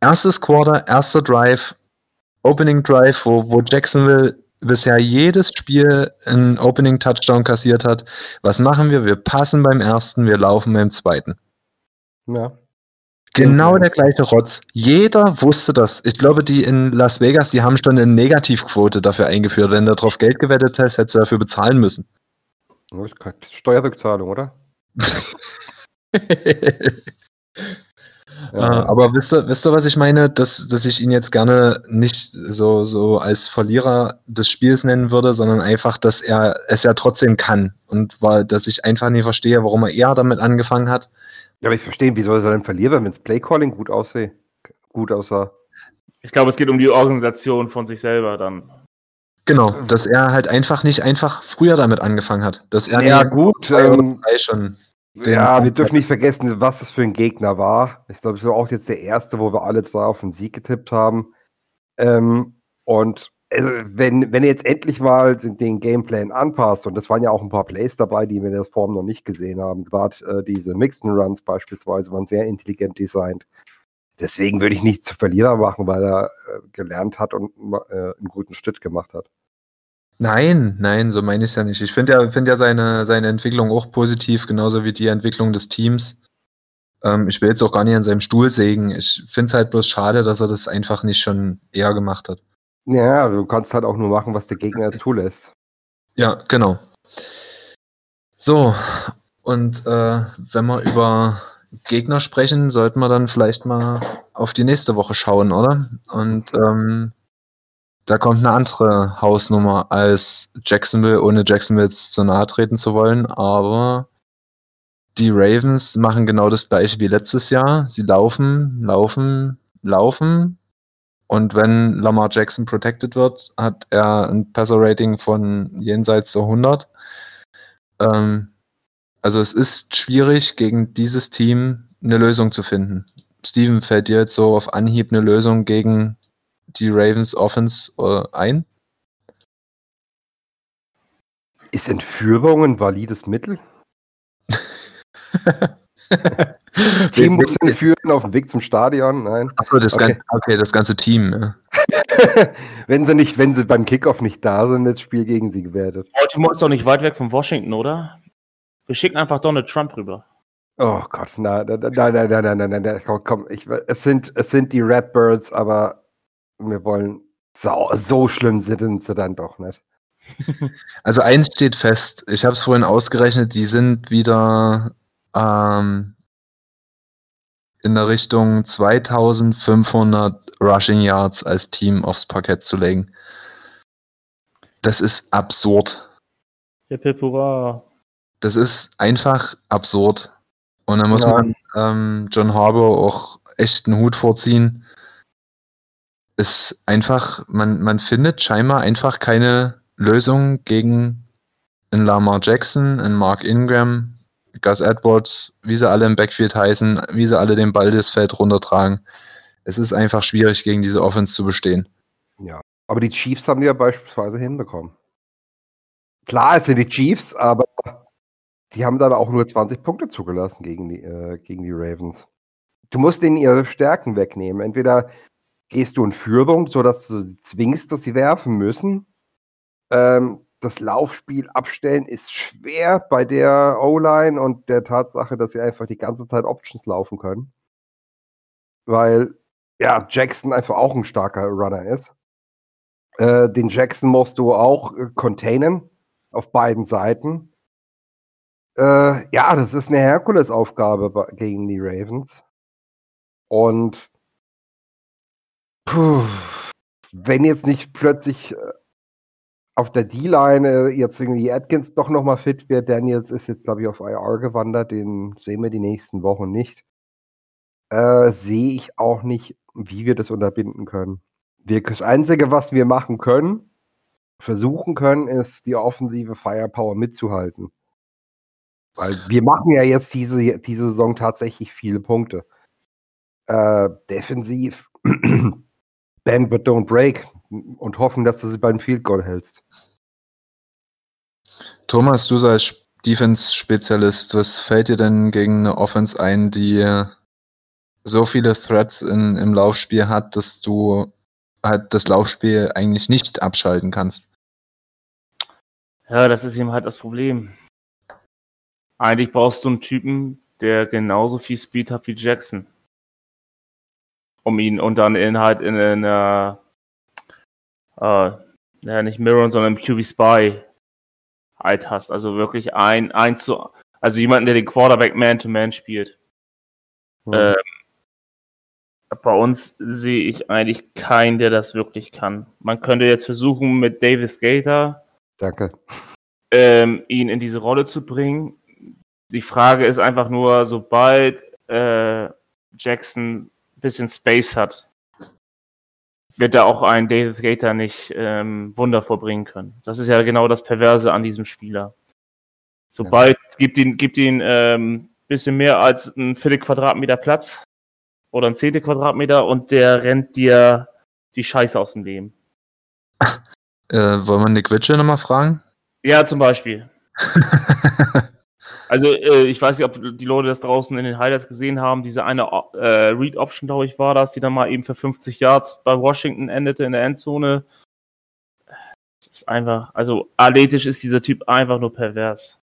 Erstes Quarter, erster Drive, Opening Drive, wo, wo Jacksonville bisher jedes Spiel einen Opening Touchdown kassiert hat. Was machen wir? Wir passen beim ersten, wir laufen beim zweiten. Ja. Genau der gleiche Rotz. Jeder wusste das. Ich glaube, die in Las Vegas, die haben schon eine Negativquote dafür eingeführt. Wenn du darauf Geld gewettet hast, hättest du dafür bezahlen müssen. Steuerrückzahlung, oder? Ja. Äh, aber wisst ihr, wisst ihr, was ich meine? Dass, dass ich ihn jetzt gerne nicht so, so als Verlierer des Spiels nennen würde, sondern einfach, dass er es ja trotzdem kann. Und weil, dass ich einfach nie verstehe, warum er eher damit angefangen hat. Ja, aber ich verstehe, wie soll er denn verlieren, wenn das Playcalling gut aussieht? Gut aussah. Ich glaube, es geht um die Organisation von sich selber dann. Genau, dass er halt einfach nicht einfach früher damit angefangen hat. Dass er ja, gut, ähm, schon ja, wir dürfen nicht vergessen, was das für ein Gegner war. Ich glaube, es war auch jetzt der erste, wo wir alle drei auf den Sieg getippt haben. Ähm, und also, wenn, wenn jetzt endlich mal den, Gameplan anpasst, und das waren ja auch ein paar Plays dabei, die wir in der Form noch nicht gesehen haben, gerade äh, diese Mixed Runs beispielsweise waren sehr intelligent designt. Deswegen würde ich nichts zu Verlierer machen, weil er äh, gelernt hat und äh, einen guten Schritt gemacht hat. Nein, nein, so meine ich es ja nicht. Ich finde ja, find ja seine, seine Entwicklung auch positiv, genauso wie die Entwicklung des Teams. Ähm, ich will jetzt auch gar nicht an seinem Stuhl sägen. Ich finde es halt bloß schade, dass er das einfach nicht schon eher gemacht hat. Ja, du kannst halt auch nur machen, was der Gegner zulässt. Ja, genau. So, und äh, wenn wir über Gegner sprechen, sollten wir dann vielleicht mal auf die nächste Woche schauen, oder? Und ähm, da kommt eine andere Hausnummer als Jacksonville, ohne Jacksonville zu nahe treten zu wollen, aber die Ravens machen genau das gleiche wie letztes Jahr. Sie laufen, laufen, laufen. Und wenn Lamar Jackson protected wird, hat er ein Passer-Rating von jenseits der 100. Ähm, also es ist schwierig, gegen dieses Team eine Lösung zu finden. Steven, fällt dir jetzt so auf Anhieb eine Lösung gegen die Ravens Offense äh, ein? Ist Entführung ein valides Mittel? Team muss ihn führen auf dem Weg zum Stadion, nein. Achso, das, okay. Ganze, okay, das ganze Team. Ja. wenn, sie nicht, wenn sie beim Kickoff nicht da sind, das Spiel gegen sie gewertet. Baltimore ist doch nicht weit weg von Washington, oder? Wir schicken einfach Donald Trump rüber. Oh Gott, nein, nein, nein, nein, nein, nein, nein, komm, komm ich, es, sind, es sind die Redbirds, aber wir wollen, so, so schlimm sind sie dann doch nicht. Also eins steht fest, ich habe es vorhin ausgerechnet, die sind wieder ähm, in der Richtung 2500 Rushing Yards als Team aufs Parkett zu legen. Das ist absurd. Der Pepura. Das ist einfach absurd. Und da muss ja. man ähm, John Harbour auch echt einen Hut vorziehen ist einfach, man, man findet scheinbar einfach keine Lösung gegen einen Lamar Jackson, einen Mark Ingram, Gus Edwards, wie sie alle im Backfield heißen, wie sie alle den Ball das Feld runtertragen. Es ist einfach schwierig, gegen diese Offense zu bestehen. Ja, aber die Chiefs haben die ja beispielsweise hinbekommen. Klar, es sind die Chiefs, aber die haben dann auch nur 20 Punkte zugelassen gegen die, äh, gegen die Ravens. Du musst denen ihre Stärken wegnehmen. Entweder gehst du in Führung, sodass du sie zwingst, dass sie werfen müssen. Ähm, das Laufspiel abstellen ist schwer bei der O-Line und der Tatsache, dass sie einfach die ganze Zeit Options laufen können. Weil, ja, Jackson einfach auch ein starker Runner ist. Äh, den Jackson musst du auch äh, containen auf beiden Seiten. Äh, ja, das ist eine Herkulesaufgabe gegen die Ravens. Und Puh, wenn jetzt nicht plötzlich äh, auf der D-Line äh, jetzt irgendwie Atkins doch nochmal fit wird, Daniels ist jetzt, glaube ich, auf IR gewandert, den sehen wir die nächsten Wochen nicht. Äh, sehe ich auch nicht, wie wir das unterbinden können. Wir, das Einzige, was wir machen können, versuchen können, ist die offensive Firepower mitzuhalten. Weil wir machen ja jetzt diese, diese Saison tatsächlich viele Punkte. Äh, defensiv Bend but don't break und hoffen, dass du sie beim Field Goal hältst. Thomas, du als Defense-Spezialist, was fällt dir denn gegen eine Offense ein, die so viele Threats in, im Laufspiel hat, dass du halt das Laufspiel eigentlich nicht abschalten kannst? Ja, das ist eben halt das Problem. Eigentlich brauchst du einen Typen, der genauso viel Speed hat wie Jackson um ihn und dann in halt in einer, äh, ja, nicht Mirror, sondern QB Spy halt hast. Also wirklich ein, ein zu, also jemanden, der den Quarterback Man-to-Man -Man spielt. Mhm. Ähm, Bei uns sehe ich eigentlich keinen, der das wirklich kann. Man könnte jetzt versuchen, mit Davis Gator Danke. ähm, ihn in diese Rolle zu bringen. Die Frage ist einfach nur, sobald äh, Jackson ein bisschen Space hat, wird er auch ein David Gator nicht ähm, Wunder vorbringen können. Das ist ja genau das Perverse an diesem Spieler. Sobald gibt ihn, gibt ihn ähm, bisschen mehr als ein Viertel Quadratmeter Platz oder ein Zehntel Quadratmeter und der rennt dir die Scheiße aus dem Leben. Äh, wollen wir Nick Witchell nochmal fragen? Ja, zum Beispiel. Also, äh, ich weiß nicht, ob die Leute das draußen in den Highlights gesehen haben. Diese eine äh, Read-Option, glaube ich, war das, die dann mal eben für 50 Yards bei Washington endete in der Endzone. Das ist einfach, also athletisch ist dieser Typ einfach nur pervers.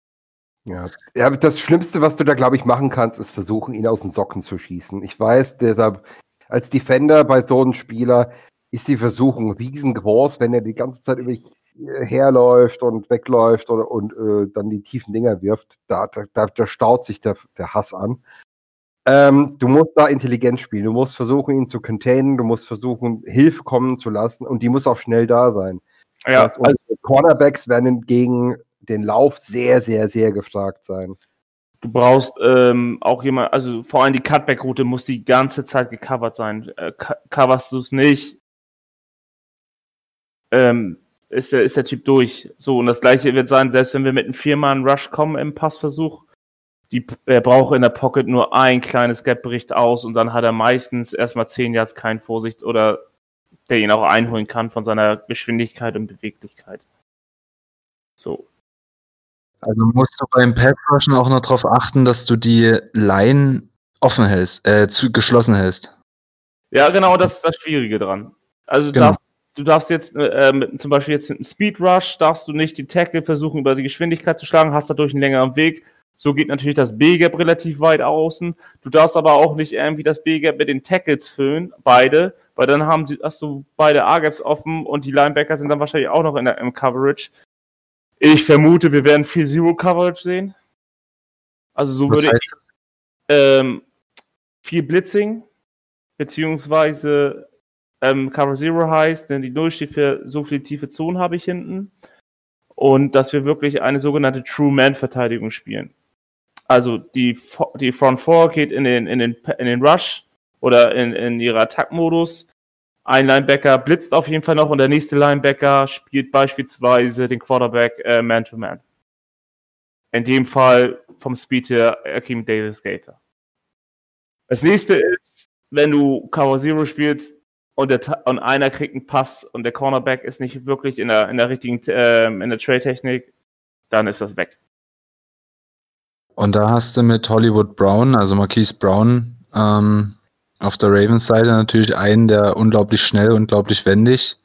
Ja. ja, das Schlimmste, was du da, glaube ich, machen kannst, ist versuchen, ihn aus den Socken zu schießen. Ich weiß, deshalb, als Defender bei so einem Spieler ist die Versuchung riesengroß, wenn er die ganze Zeit über herläuft und wegläuft oder, und äh, dann die tiefen Dinger wirft, da, da, da staut sich der, der Hass an. Ähm, du musst da intelligent spielen. Du musst versuchen, ihn zu containen. Du musst versuchen, Hilfe kommen zu lassen. Und die muss auch schnell da sein. Ja, das heißt, also Cornerbacks werden gegen den Lauf sehr, sehr, sehr gefragt sein. Du brauchst ähm, auch jemand, also vor allem die Cutback-Route muss die ganze Zeit gecovert sein. Äh, coverst du es nicht, ähm, ist der, ist der Typ durch. So, und das gleiche wird sein, selbst wenn wir mit einem Viermann-Rush kommen im Passversuch, die, er braucht in der Pocket nur ein kleines Gap-Bericht aus und dann hat er meistens erstmal zehn Yards keinen Vorsicht oder der ihn auch einholen kann von seiner Geschwindigkeit und Beweglichkeit. So. Also musst du beim Pass-Rushen auch noch darauf achten, dass du die Line offen hältst, äh, zu, geschlossen hältst. Ja, genau, das ist das Schwierige dran. Also genau. darfst du darfst jetzt äh, mit, zum Beispiel jetzt mit einem Speed Rush, darfst du nicht die Tackle versuchen, über die Geschwindigkeit zu schlagen, hast dadurch einen längeren Weg. So geht natürlich das B-Gap relativ weit außen. Du darfst aber auch nicht irgendwie das B-Gap mit den Tackles füllen, beide, weil dann haben, hast du beide A-Gaps offen und die Linebacker sind dann wahrscheinlich auch noch in der, im Coverage. Ich vermute, wir werden viel Zero-Coverage sehen. Also so Was würde ich ähm, viel Blitzing, beziehungsweise ähm, Cover Zero heißt, denn die Null steht für so viele tiefe Zonen habe ich hinten. Und dass wir wirklich eine sogenannte True Man-Verteidigung spielen. Also die, die Front 4 geht in den, in den, in den Rush oder in, in ihrer Attack-Modus. Ein Linebacker blitzt auf jeden Fall noch und der nächste Linebacker spielt beispielsweise den Quarterback äh, Man-to-Man. -Man. In dem Fall vom Speed her Akeem Davis Gator. Das nächste ist, wenn du Cover Zero spielst, und, der, und einer kriegt einen Pass und der Cornerback ist nicht wirklich in der, in der richtigen, äh, in der Trade-Technik, dann ist das weg. Und da hast du mit Hollywood Brown, also Marquise Brown, ähm, auf der Ravens-Seite natürlich einen, der unglaublich schnell, unglaublich wendig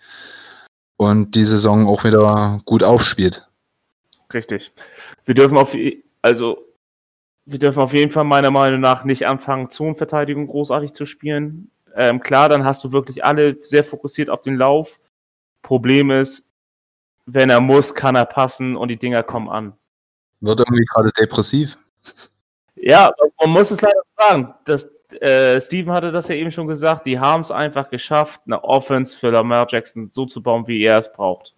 und die Saison auch wieder gut aufspielt. Richtig. Wir dürfen auf, also wir dürfen auf jeden Fall meiner Meinung nach nicht anfangen, Zonenverteidigung großartig zu spielen. Ähm, klar, dann hast du wirklich alle sehr fokussiert auf den Lauf. Problem ist, wenn er muss, kann er passen und die Dinger kommen an. Wird irgendwie gerade depressiv. Ja, man muss es leider sagen. Das, äh, Steven hatte das ja eben schon gesagt. Die haben es einfach geschafft, eine Offense für Lamar Jackson so zu bauen, wie er es braucht.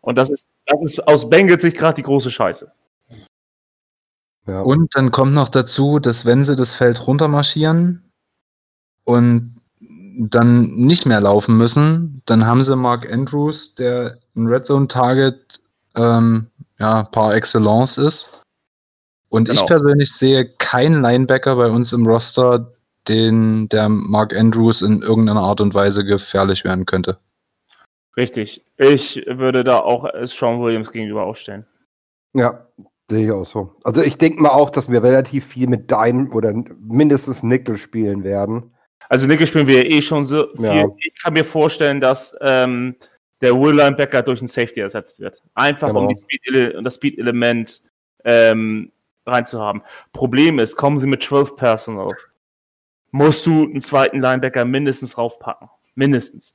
Und das ist, das ist aus Bengals Sicht gerade die große Scheiße. Ja. Und dann kommt noch dazu, dass wenn sie das Feld runtermarschieren, und dann nicht mehr laufen müssen, dann haben sie Mark Andrews, der ein Red Zone Target ähm, ja, par excellence ist. Und genau. ich persönlich sehe keinen Linebacker bei uns im Roster, den der Mark Andrews in irgendeiner Art und Weise gefährlich werden könnte. Richtig. Ich würde da auch Sean Williams gegenüber aufstellen. Ja, sehe ich auch so. Also ich denke mal auch, dass wir relativ viel mit Dime oder mindestens Nickel spielen werden. Also Nickel spielen wir eh schon so viel. Ja. Ich kann mir vorstellen, dass ähm, der Will Linebacker durch einen Safety ersetzt wird. Einfach genau. um Speed das Speed-Element ähm, reinzuhaben. Problem ist, kommen sie mit 12 Personal, musst du einen zweiten Linebacker mindestens raufpacken. Mindestens.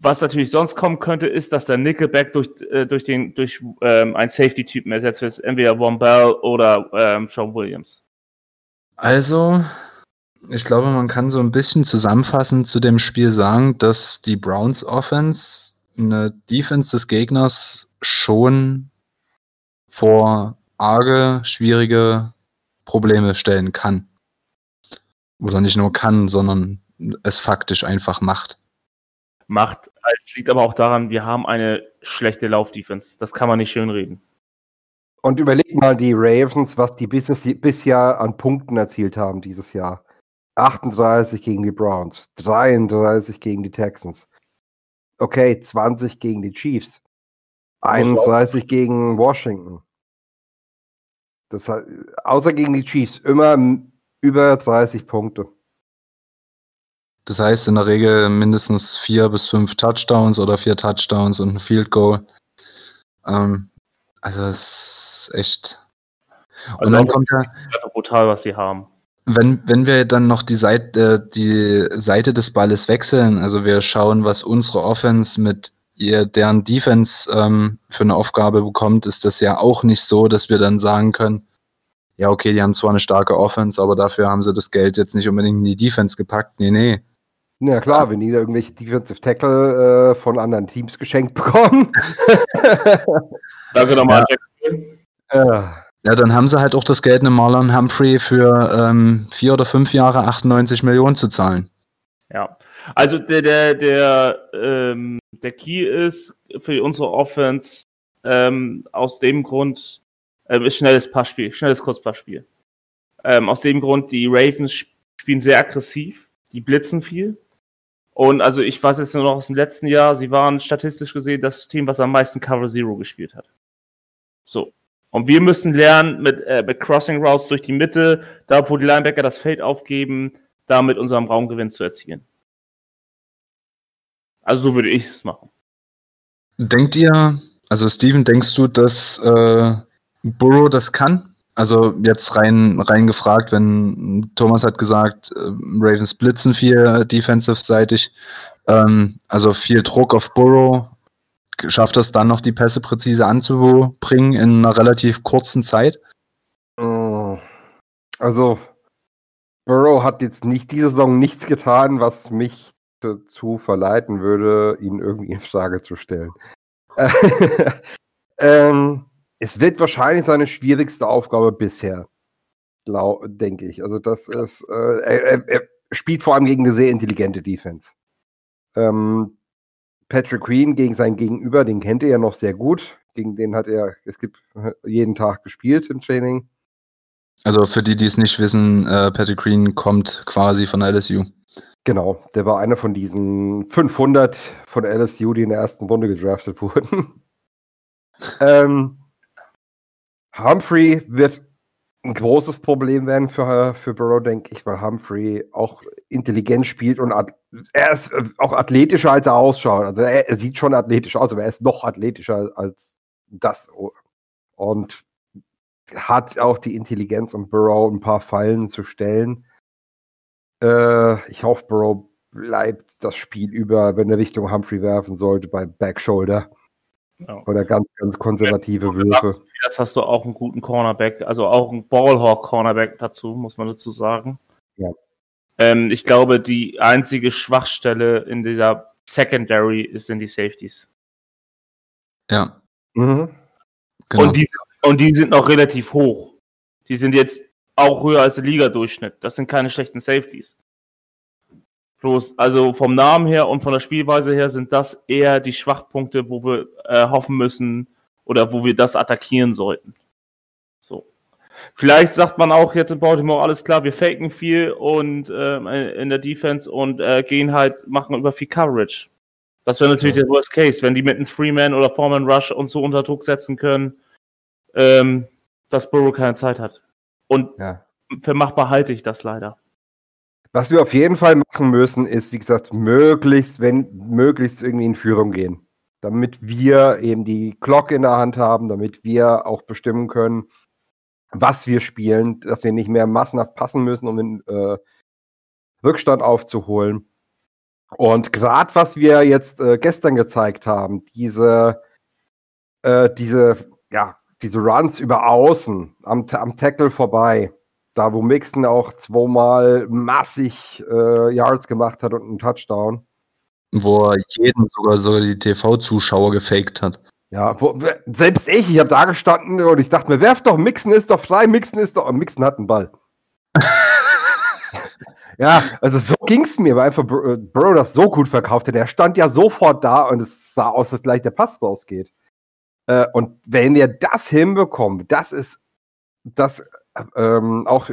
Was natürlich sonst kommen könnte, ist, dass der Nickelback durch, äh, durch, den, durch ähm, einen Safety-Typen ersetzt wird, entweder Von Bell oder ähm, Sean Williams. Also, Ich glaube, man kann so ein bisschen zusammenfassend zu dem Spiel sagen, dass die Browns Offense eine Defense des Gegners schon vor arge, schwierige Probleme stellen kann. Oder nicht nur kann, sondern es faktisch einfach macht. Macht. Es liegt aber auch daran, wir haben eine schlechte Laufdefense. Das kann man nicht schön reden. Und überleg mal die Ravens, was die bis, bisher an Punkten erzielt haben dieses Jahr. 38 gegen die Browns, 33 gegen die Texans. Okay, 20 gegen die Chiefs, 31 gegen Washington. Das heißt, außer gegen die Chiefs immer über 30 Punkte. Das heißt in der Regel mindestens vier bis fünf Touchdowns oder vier Touchdowns und ein Field Goal. Ähm, also es ist echt. Und also dann kommt ja. Einfach brutal, was sie haben. Wenn, wenn wir dann noch die Seite, die Seite des Balles wechseln, also wir schauen, was unsere Offense mit ihr, deren Defense ähm, für eine Aufgabe bekommt, ist das ja auch nicht so, dass wir dann sagen können, ja, okay, die haben zwar eine starke Offense, aber dafür haben sie das Geld jetzt nicht unbedingt in die Defense gepackt. Nee, nee. Ja klar, wenn die da irgendwelche Defensive Tackle äh, von anderen Teams geschenkt bekommen. Danke nochmal. Ja. ja, dann haben sie halt auch das Geld, einem Marlon Humphrey für ähm, vier oder fünf Jahre 98 Millionen zu zahlen. Ja, also der, der, der, ähm, der Key ist für unsere Offense ähm, aus dem Grund, ähm, ist schnelles Passspiel, schnelles Kurzpassspiel. Ähm, aus dem Grund, die Ravens spielen sehr aggressiv, die blitzen viel. Und also ich weiß jetzt nur noch aus dem letzten Jahr, sie waren statistisch gesehen das Team, was am meisten Cover Zero gespielt hat. So. Und wir müssen lernen, mit, äh, mit Crossing Routes durch die Mitte, da wo die Linebacker das Feld aufgeben, da mit unserem Raumgewinn zu erzielen. Also so würde ich es machen. Denkt ihr, also Steven, denkst du, dass äh, Burrow das kann? Also jetzt rein, rein gefragt, wenn Thomas hat gesagt, äh, Ravens blitzen viel defensive-seitig, ähm, also viel Druck auf Burrow. Schafft das dann noch die Pässe präzise anzubringen in einer relativ kurzen Zeit? Oh. Also Burrow hat jetzt nicht diese Saison nichts getan, was mich dazu verleiten würde, ihn irgendwie in Frage zu stellen. ähm, es wird wahrscheinlich seine schwierigste Aufgabe bisher, denke ich. Also das ist, äh, er, er, spielt vor allem gegen eine sehr intelligente Defense. Ähm, Patrick Queen gegen sein Gegenüber, den kennt er ja noch sehr gut. Gegen den hat er, es gibt jeden Tag gespielt im Training. Also für die, die es nicht wissen, äh, Patrick Queen kommt quasi von LSU. Genau, der war einer von diesen 500 von LSU, die in der ersten Runde gedraftet wurden. ähm, Humphrey wird ein großes Problem werden für, für Burrow, denke ich, weil Humphrey auch intelligent spielt und er ist auch athletischer, als er ausschaut. Also er, er, sieht schon athletisch aus, aber er ist noch athletischer als das. Und hat auch die Intelligenz, um Burrow ein paar Fallen zu stellen. Äh, ich hoffe, Burrow bleibt das Spiel über, wenn er Richtung Humphrey werfen sollte, bei Backshoulder. Ja. Oder ganz, ganz konservative Würfe. Das hast du auch einen guten Cornerback, also auch einen Ballhawk-Cornerback dazu, muss man dazu sagen. Ja. Ähm, ich glaube, die einzige Schwachstelle in dieser Secondary ist in die Safeties. Ja. Mhm. Genau. Und, die, und die sind noch relativ hoch. Die sind jetzt auch höher als der Liga-Durchschnitt. Das sind keine schlechten Safeties. Bloß, also vom Namen her und von der Spielweise her sind das eher die Schwachpunkte, wo wir äh, hoffen müssen oder wo wir das attackieren sollten. So. Vielleicht sagt man auch jetzt in Baltimore, alles klar, wir faken viel und äh, in der Defense und äh, gehen halt, machen über viel Coverage. Das wäre natürlich der Worst Case, wenn die mit einem Freeman oder Foreman Rush und so unter Druck setzen können, ähm, dass Burrow keine Zeit hat. Und ja. für machbar halte ich das leider. Was wir auf jeden Fall machen müssen, ist, wie gesagt, möglichst, wenn möglichst irgendwie in Führung gehen. Damit wir eben die Glocke in der Hand haben, damit wir auch bestimmen können, was wir spielen, dass wir nicht mehr massenhaft passen müssen, um den äh, Rückstand aufzuholen. Und gerade was wir jetzt äh, gestern gezeigt haben, diese, äh, diese, ja, diese Runs über Außen am, am Tackle vorbei, Da, wo Mixon auch zweimal massig äh, Yards gemacht hat und einen Touchdown. Wo er jeden sogar so die TV-Zuschauer gefaked hat. Ja, wo, selbst ich, ich habe da gestanden und ich dachte mir, werf doch, Mixon ist doch frei, Mixon ist doch. Und Mixon hat einen Ball. ja, also so ging es mir, weil einfach Bro das so gut verkauft hat. Er stand ja sofort da und es sah aus, dass gleich der Pass rausgeht. Äh, und wenn wir das hinbekommen, das ist das ähm, auch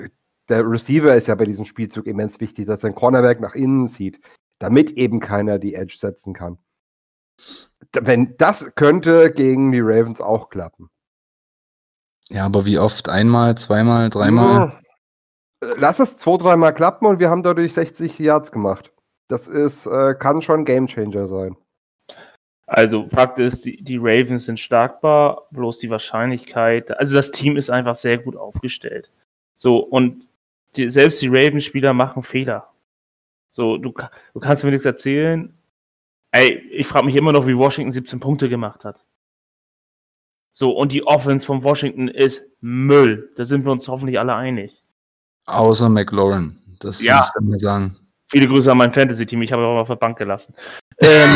der Receiver ist ja bei diesem Spielzug immens wichtig, dass er ein Cornerback nach innen zieht, damit eben keiner die Edge setzen kann. Wenn das könnte gegen die Ravens auch klappen. Ja, aber wie oft? Einmal, zweimal, dreimal? Lass es zwei, dreimal klappen und wir haben dadurch 60 Yards gemacht. Das ist, äh, kann schon Game Changer sein. Also Fakt ist, die, die Ravens sind starkbar, bloß die Wahrscheinlichkeit, also das Team ist einfach sehr gut aufgestellt. So, und die, selbst die Ravens-Spieler machen Fehler. So, du, du kannst mir nichts erzählen. Ey, ich frage mich immer noch, wie Washington 17 Punkte gemacht hat. So, und die Offense von Washington ist Müll. Da sind wir uns hoffentlich alle einig. Außer McLaurin. Das ja. muss ich mal sagen. Viele Grüße an mein Fantasy-Team. Ich habe aber auf der Bank gelassen. Ähm,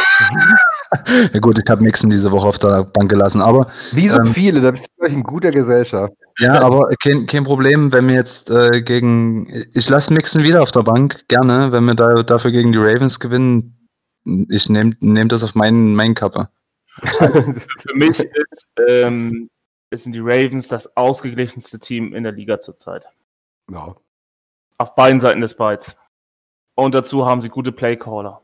ja gut, ich habe Mixen diese Woche auf der Bank gelassen, aber. Wie so ähm, viele, da bist du in guter Gesellschaft. Ja, aber kein, kein Problem, wenn wir jetzt äh, gegen. Ich lasse Mixen wieder auf der Bank, gerne, wenn wir da, dafür gegen die Ravens gewinnen. Ich nehme nehm das auf meinen, meinen Kappe. Für mich ist, ähm, sind die Ravens das ausgeglichenste Team in der Liga zurzeit. Ja. Auf beiden Seiten des Bytes. Und dazu haben sie gute Playcaller.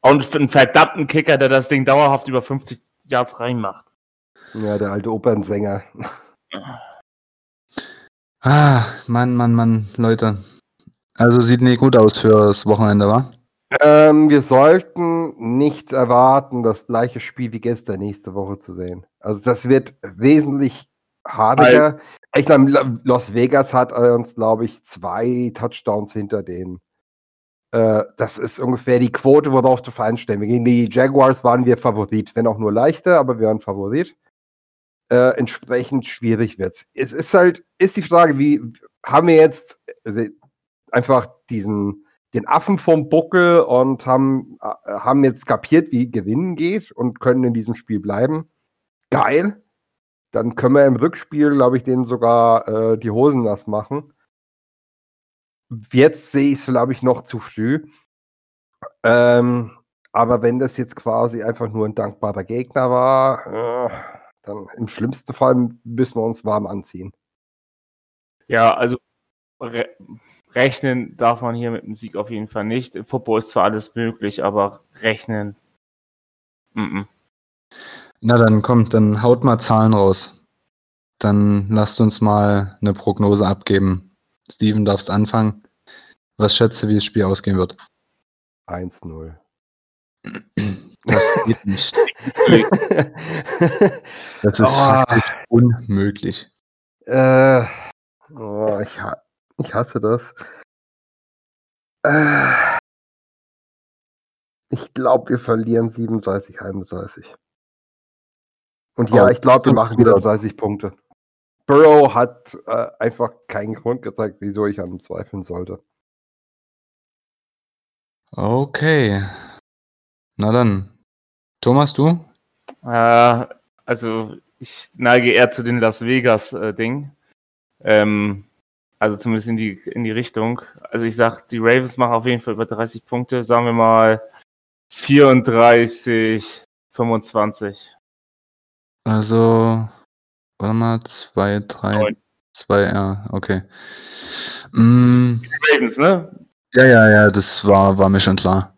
Und einen verdammten Kicker, der das Ding dauerhaft über 50 Yards reinmacht. Ja, der alte Opernsänger. Ah, Mann, Mann, Mann, Leute. Also sieht nicht gut aus fürs Wochenende, wa? Ähm, wir sollten nicht erwarten, das gleiche Spiel wie gestern nächste Woche zu sehen. Also das wird wesentlich harter. Ich glaube, Las Vegas hat uns, glaube ich, zwei Touchdowns hinter denen. Äh, das ist ungefähr die Quote, worauf du einstellen. Gegen die Jaguars waren wir Favorit, wenn auch nur leichter, aber wir waren Favorit. Äh, entsprechend schwierig wird's. Es ist halt, ist die Frage, wie haben wir jetzt also einfach diesen den Affen vom Buckel und haben, äh, haben jetzt kapiert, wie Gewinnen geht und können in diesem Spiel bleiben. Geil. Dann können wir im Rückspiel, glaube ich, denen sogar äh, die Hosen nass machen. Jetzt sehe ich es, glaube ich, noch zu früh. Ähm, aber wenn das jetzt quasi einfach nur ein dankbarer Gegner war, äh, dann im schlimmsten Fall müssen wir uns warm anziehen. Ja, also re rechnen darf man hier mit dem Sieg auf jeden Fall nicht. Im Football ist zwar alles möglich, aber rechnen. Mm -mm. Na dann kommt, dann haut mal Zahlen raus. Dann lasst uns mal eine Prognose abgeben. Steven, darfst anfangen. Was schätze, wie das Spiel ausgehen wird? 1-0. Das geht nicht. das ist oh. unmöglich. Äh, oh, ich, ich hasse das. Äh, ich glaube, wir verlieren 37, 31. Und ja, oh, ich glaube, wir machen wieder 30 Punkte. Burrow hat äh, einfach keinen Grund gezeigt, wieso ich an ihm zweifeln sollte. Okay. Na dann. Thomas, du? Äh, also, ich neige eher zu den Las Vegas-Ding. Äh, ähm, also zumindest in die, in die Richtung. Also ich sag, die Ravens machen auf jeden Fall über 30 Punkte. Sagen wir mal 34, 25. Also, warte mal, zwei, drei, zwei, ja, okay. Mm, Ravens, ne? Ja, ja, ja, das war, war mir schon klar.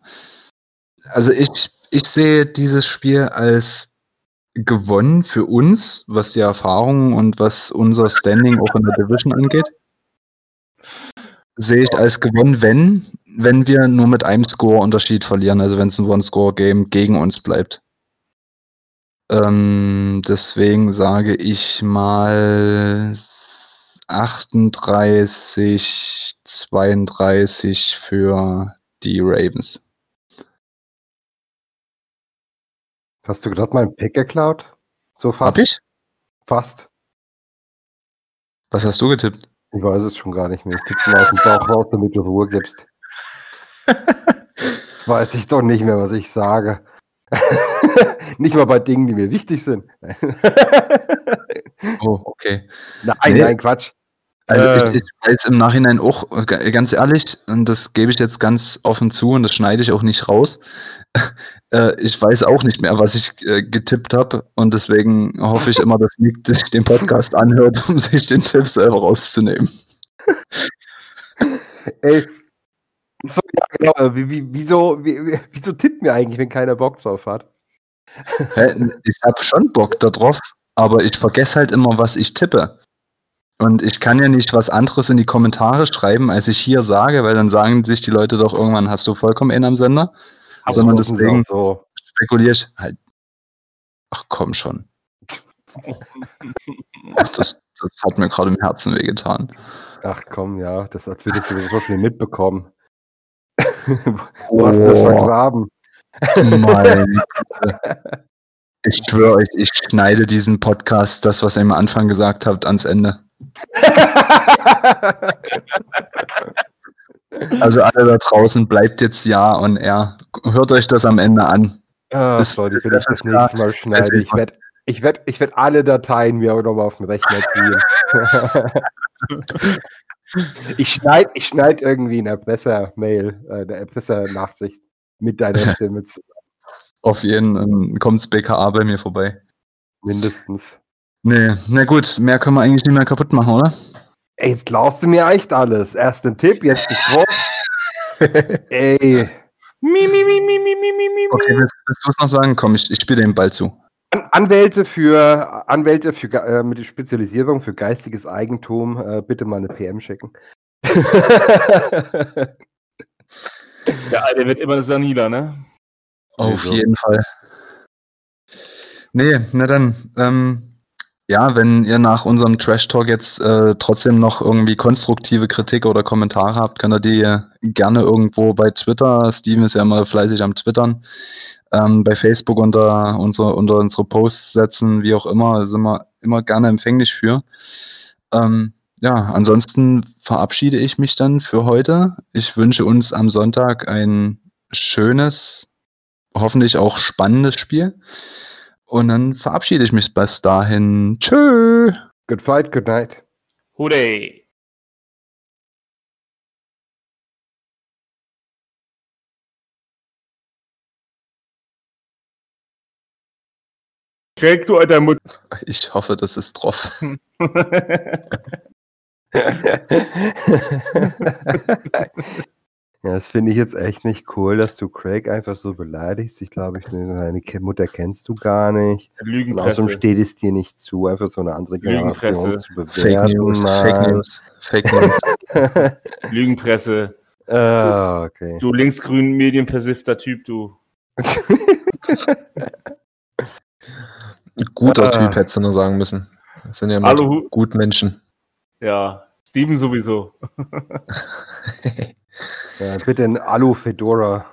Also ich, ich sehe dieses Spiel als gewonnen für uns, was die Erfahrung und was unser Standing auch in der Division angeht. Sehe ich als gewonnen, wenn, wenn wir nur mit einem Score-Unterschied verlieren, also wenn es ein One-Score-Game gegen uns bleibt. Ähm, deswegen sage ich mal 38, 32 für die Ravens. Hast du gerade meinen Pick geklaut? So fast? Hab ich? Fast. Was hast du getippt? Ich weiß es schon gar nicht mehr. Ich tippe mal aus dem Bauch raus, damit du Ruhe gibst. Jetzt weiß ich doch nicht mehr, was ich sage. nicht mal bei Dingen, die mir wichtig sind. oh, okay. Nein, nee. nein, Quatsch. Also äh, ich, ich, weiß im Nachhinein auch, ganz ehrlich, und das gebe ich jetzt ganz offen zu und das schneide ich auch nicht raus. Äh, ich weiß auch nicht mehr, was ich äh, getippt habe und deswegen hoffe ich immer, dass Nick sich den Podcast anhört, um sich den Tipp selber rauszunehmen. Ey, so, ja, genau. Wie, wie, wieso, wie, wieso tippt mir eigentlich, wenn keiner Bock drauf hat? Ich habe schon Bock darauf, aber ich vergesse halt immer, was ich tippe. Und ich kann ja nicht was anderes in die Kommentare schreiben, als ich hier sage, weil dann sagen sich die Leute doch irgendwann, hast du vollkommen in am Sender. Aber Sondern deswegen so. spekuliere ich halt. Ach komm schon. Ach, das, das hat mir gerade im Herzen wehgetan. Ach komm, ja, das als würdest du so schnell mitbekommen. Wo hast du das vergraben? Meine Ich schwöre euch, ich schneide diesen Podcast, das, was ihr am Anfang gesagt habt, ans Ende. also alle da draußen, bleibt jetzt ja und er. Hört euch das am Ende an. Ah, das Leute, will ich das nächste Mal schneiden. Ich werde ich werd, ich werd alle Dateien mir nochmal auf den Rechner ziehen. ich schneide ich schneid irgendwie eine Erpresser-Mail, äh, eine Erpresser-Nachricht mit deiner Stimme zu. Auf jeden Fall kommt das BKA bei mir vorbei. Mindestens. Nee, na gut, mehr können wir eigentlich nicht mehr kaputt machen, oder? Ey, jetzt glaubst du mir echt alles. Erst ein Tipp, jetzt ein Spruch. Ey. Mi, mi, mi, mi, mi, mi, mi, Okay, willst, willst du es noch sagen? Komm, ich, ich spiele den Ball zu. Anwälte für Anwälte für äh, mit der Spezialisierung für geistiges Eigentum, äh, bitte mal eine PM schicken. Der Alte wird immer Sanila, ne? Auf also. jeden Fall. Nee, na dann, ähm, ja, wenn ihr nach unserem Trash Talk jetzt äh, trotzdem noch irgendwie konstruktive Kritik oder Kommentare habt, könnt ihr die gerne irgendwo bei Twitter. Steven ist ja immer fleißig am Twittern. Ähm, bei Facebook unter unsere, unter unsere Posts setzen, wie auch immer, sind wir immer gerne empfänglich für. Ähm, ja, ansonsten verabschiede ich mich dann für heute. Ich wünsche uns am Sonntag ein schönes, hoffentlich auch spannendes Spiel. Und dann verabschiede ich mich bis dahin. Tschö. Good fight, good night. Hooray. Krieg du alter Mut. Ich hoffe, das ist drauf. Ja, das finde ich jetzt echt nicht cool, dass du Craig einfach so beleidigst. Ich glaube, deine Mutter kennst du gar nicht. Lügenpresse. Außerdem steht es dir nicht zu, einfach so eine andere Generation zu bewerten. Fake News, Fake News, Fake News. Lügenpresse. Ah, okay. Du linksgrün medienversiffter Typ, du. Guter ah. Typ, hättest du nur sagen müssen. Das sind ja gut Menschen. Ja, Steven sowieso. Ja, bitte ein Alu-Fedora.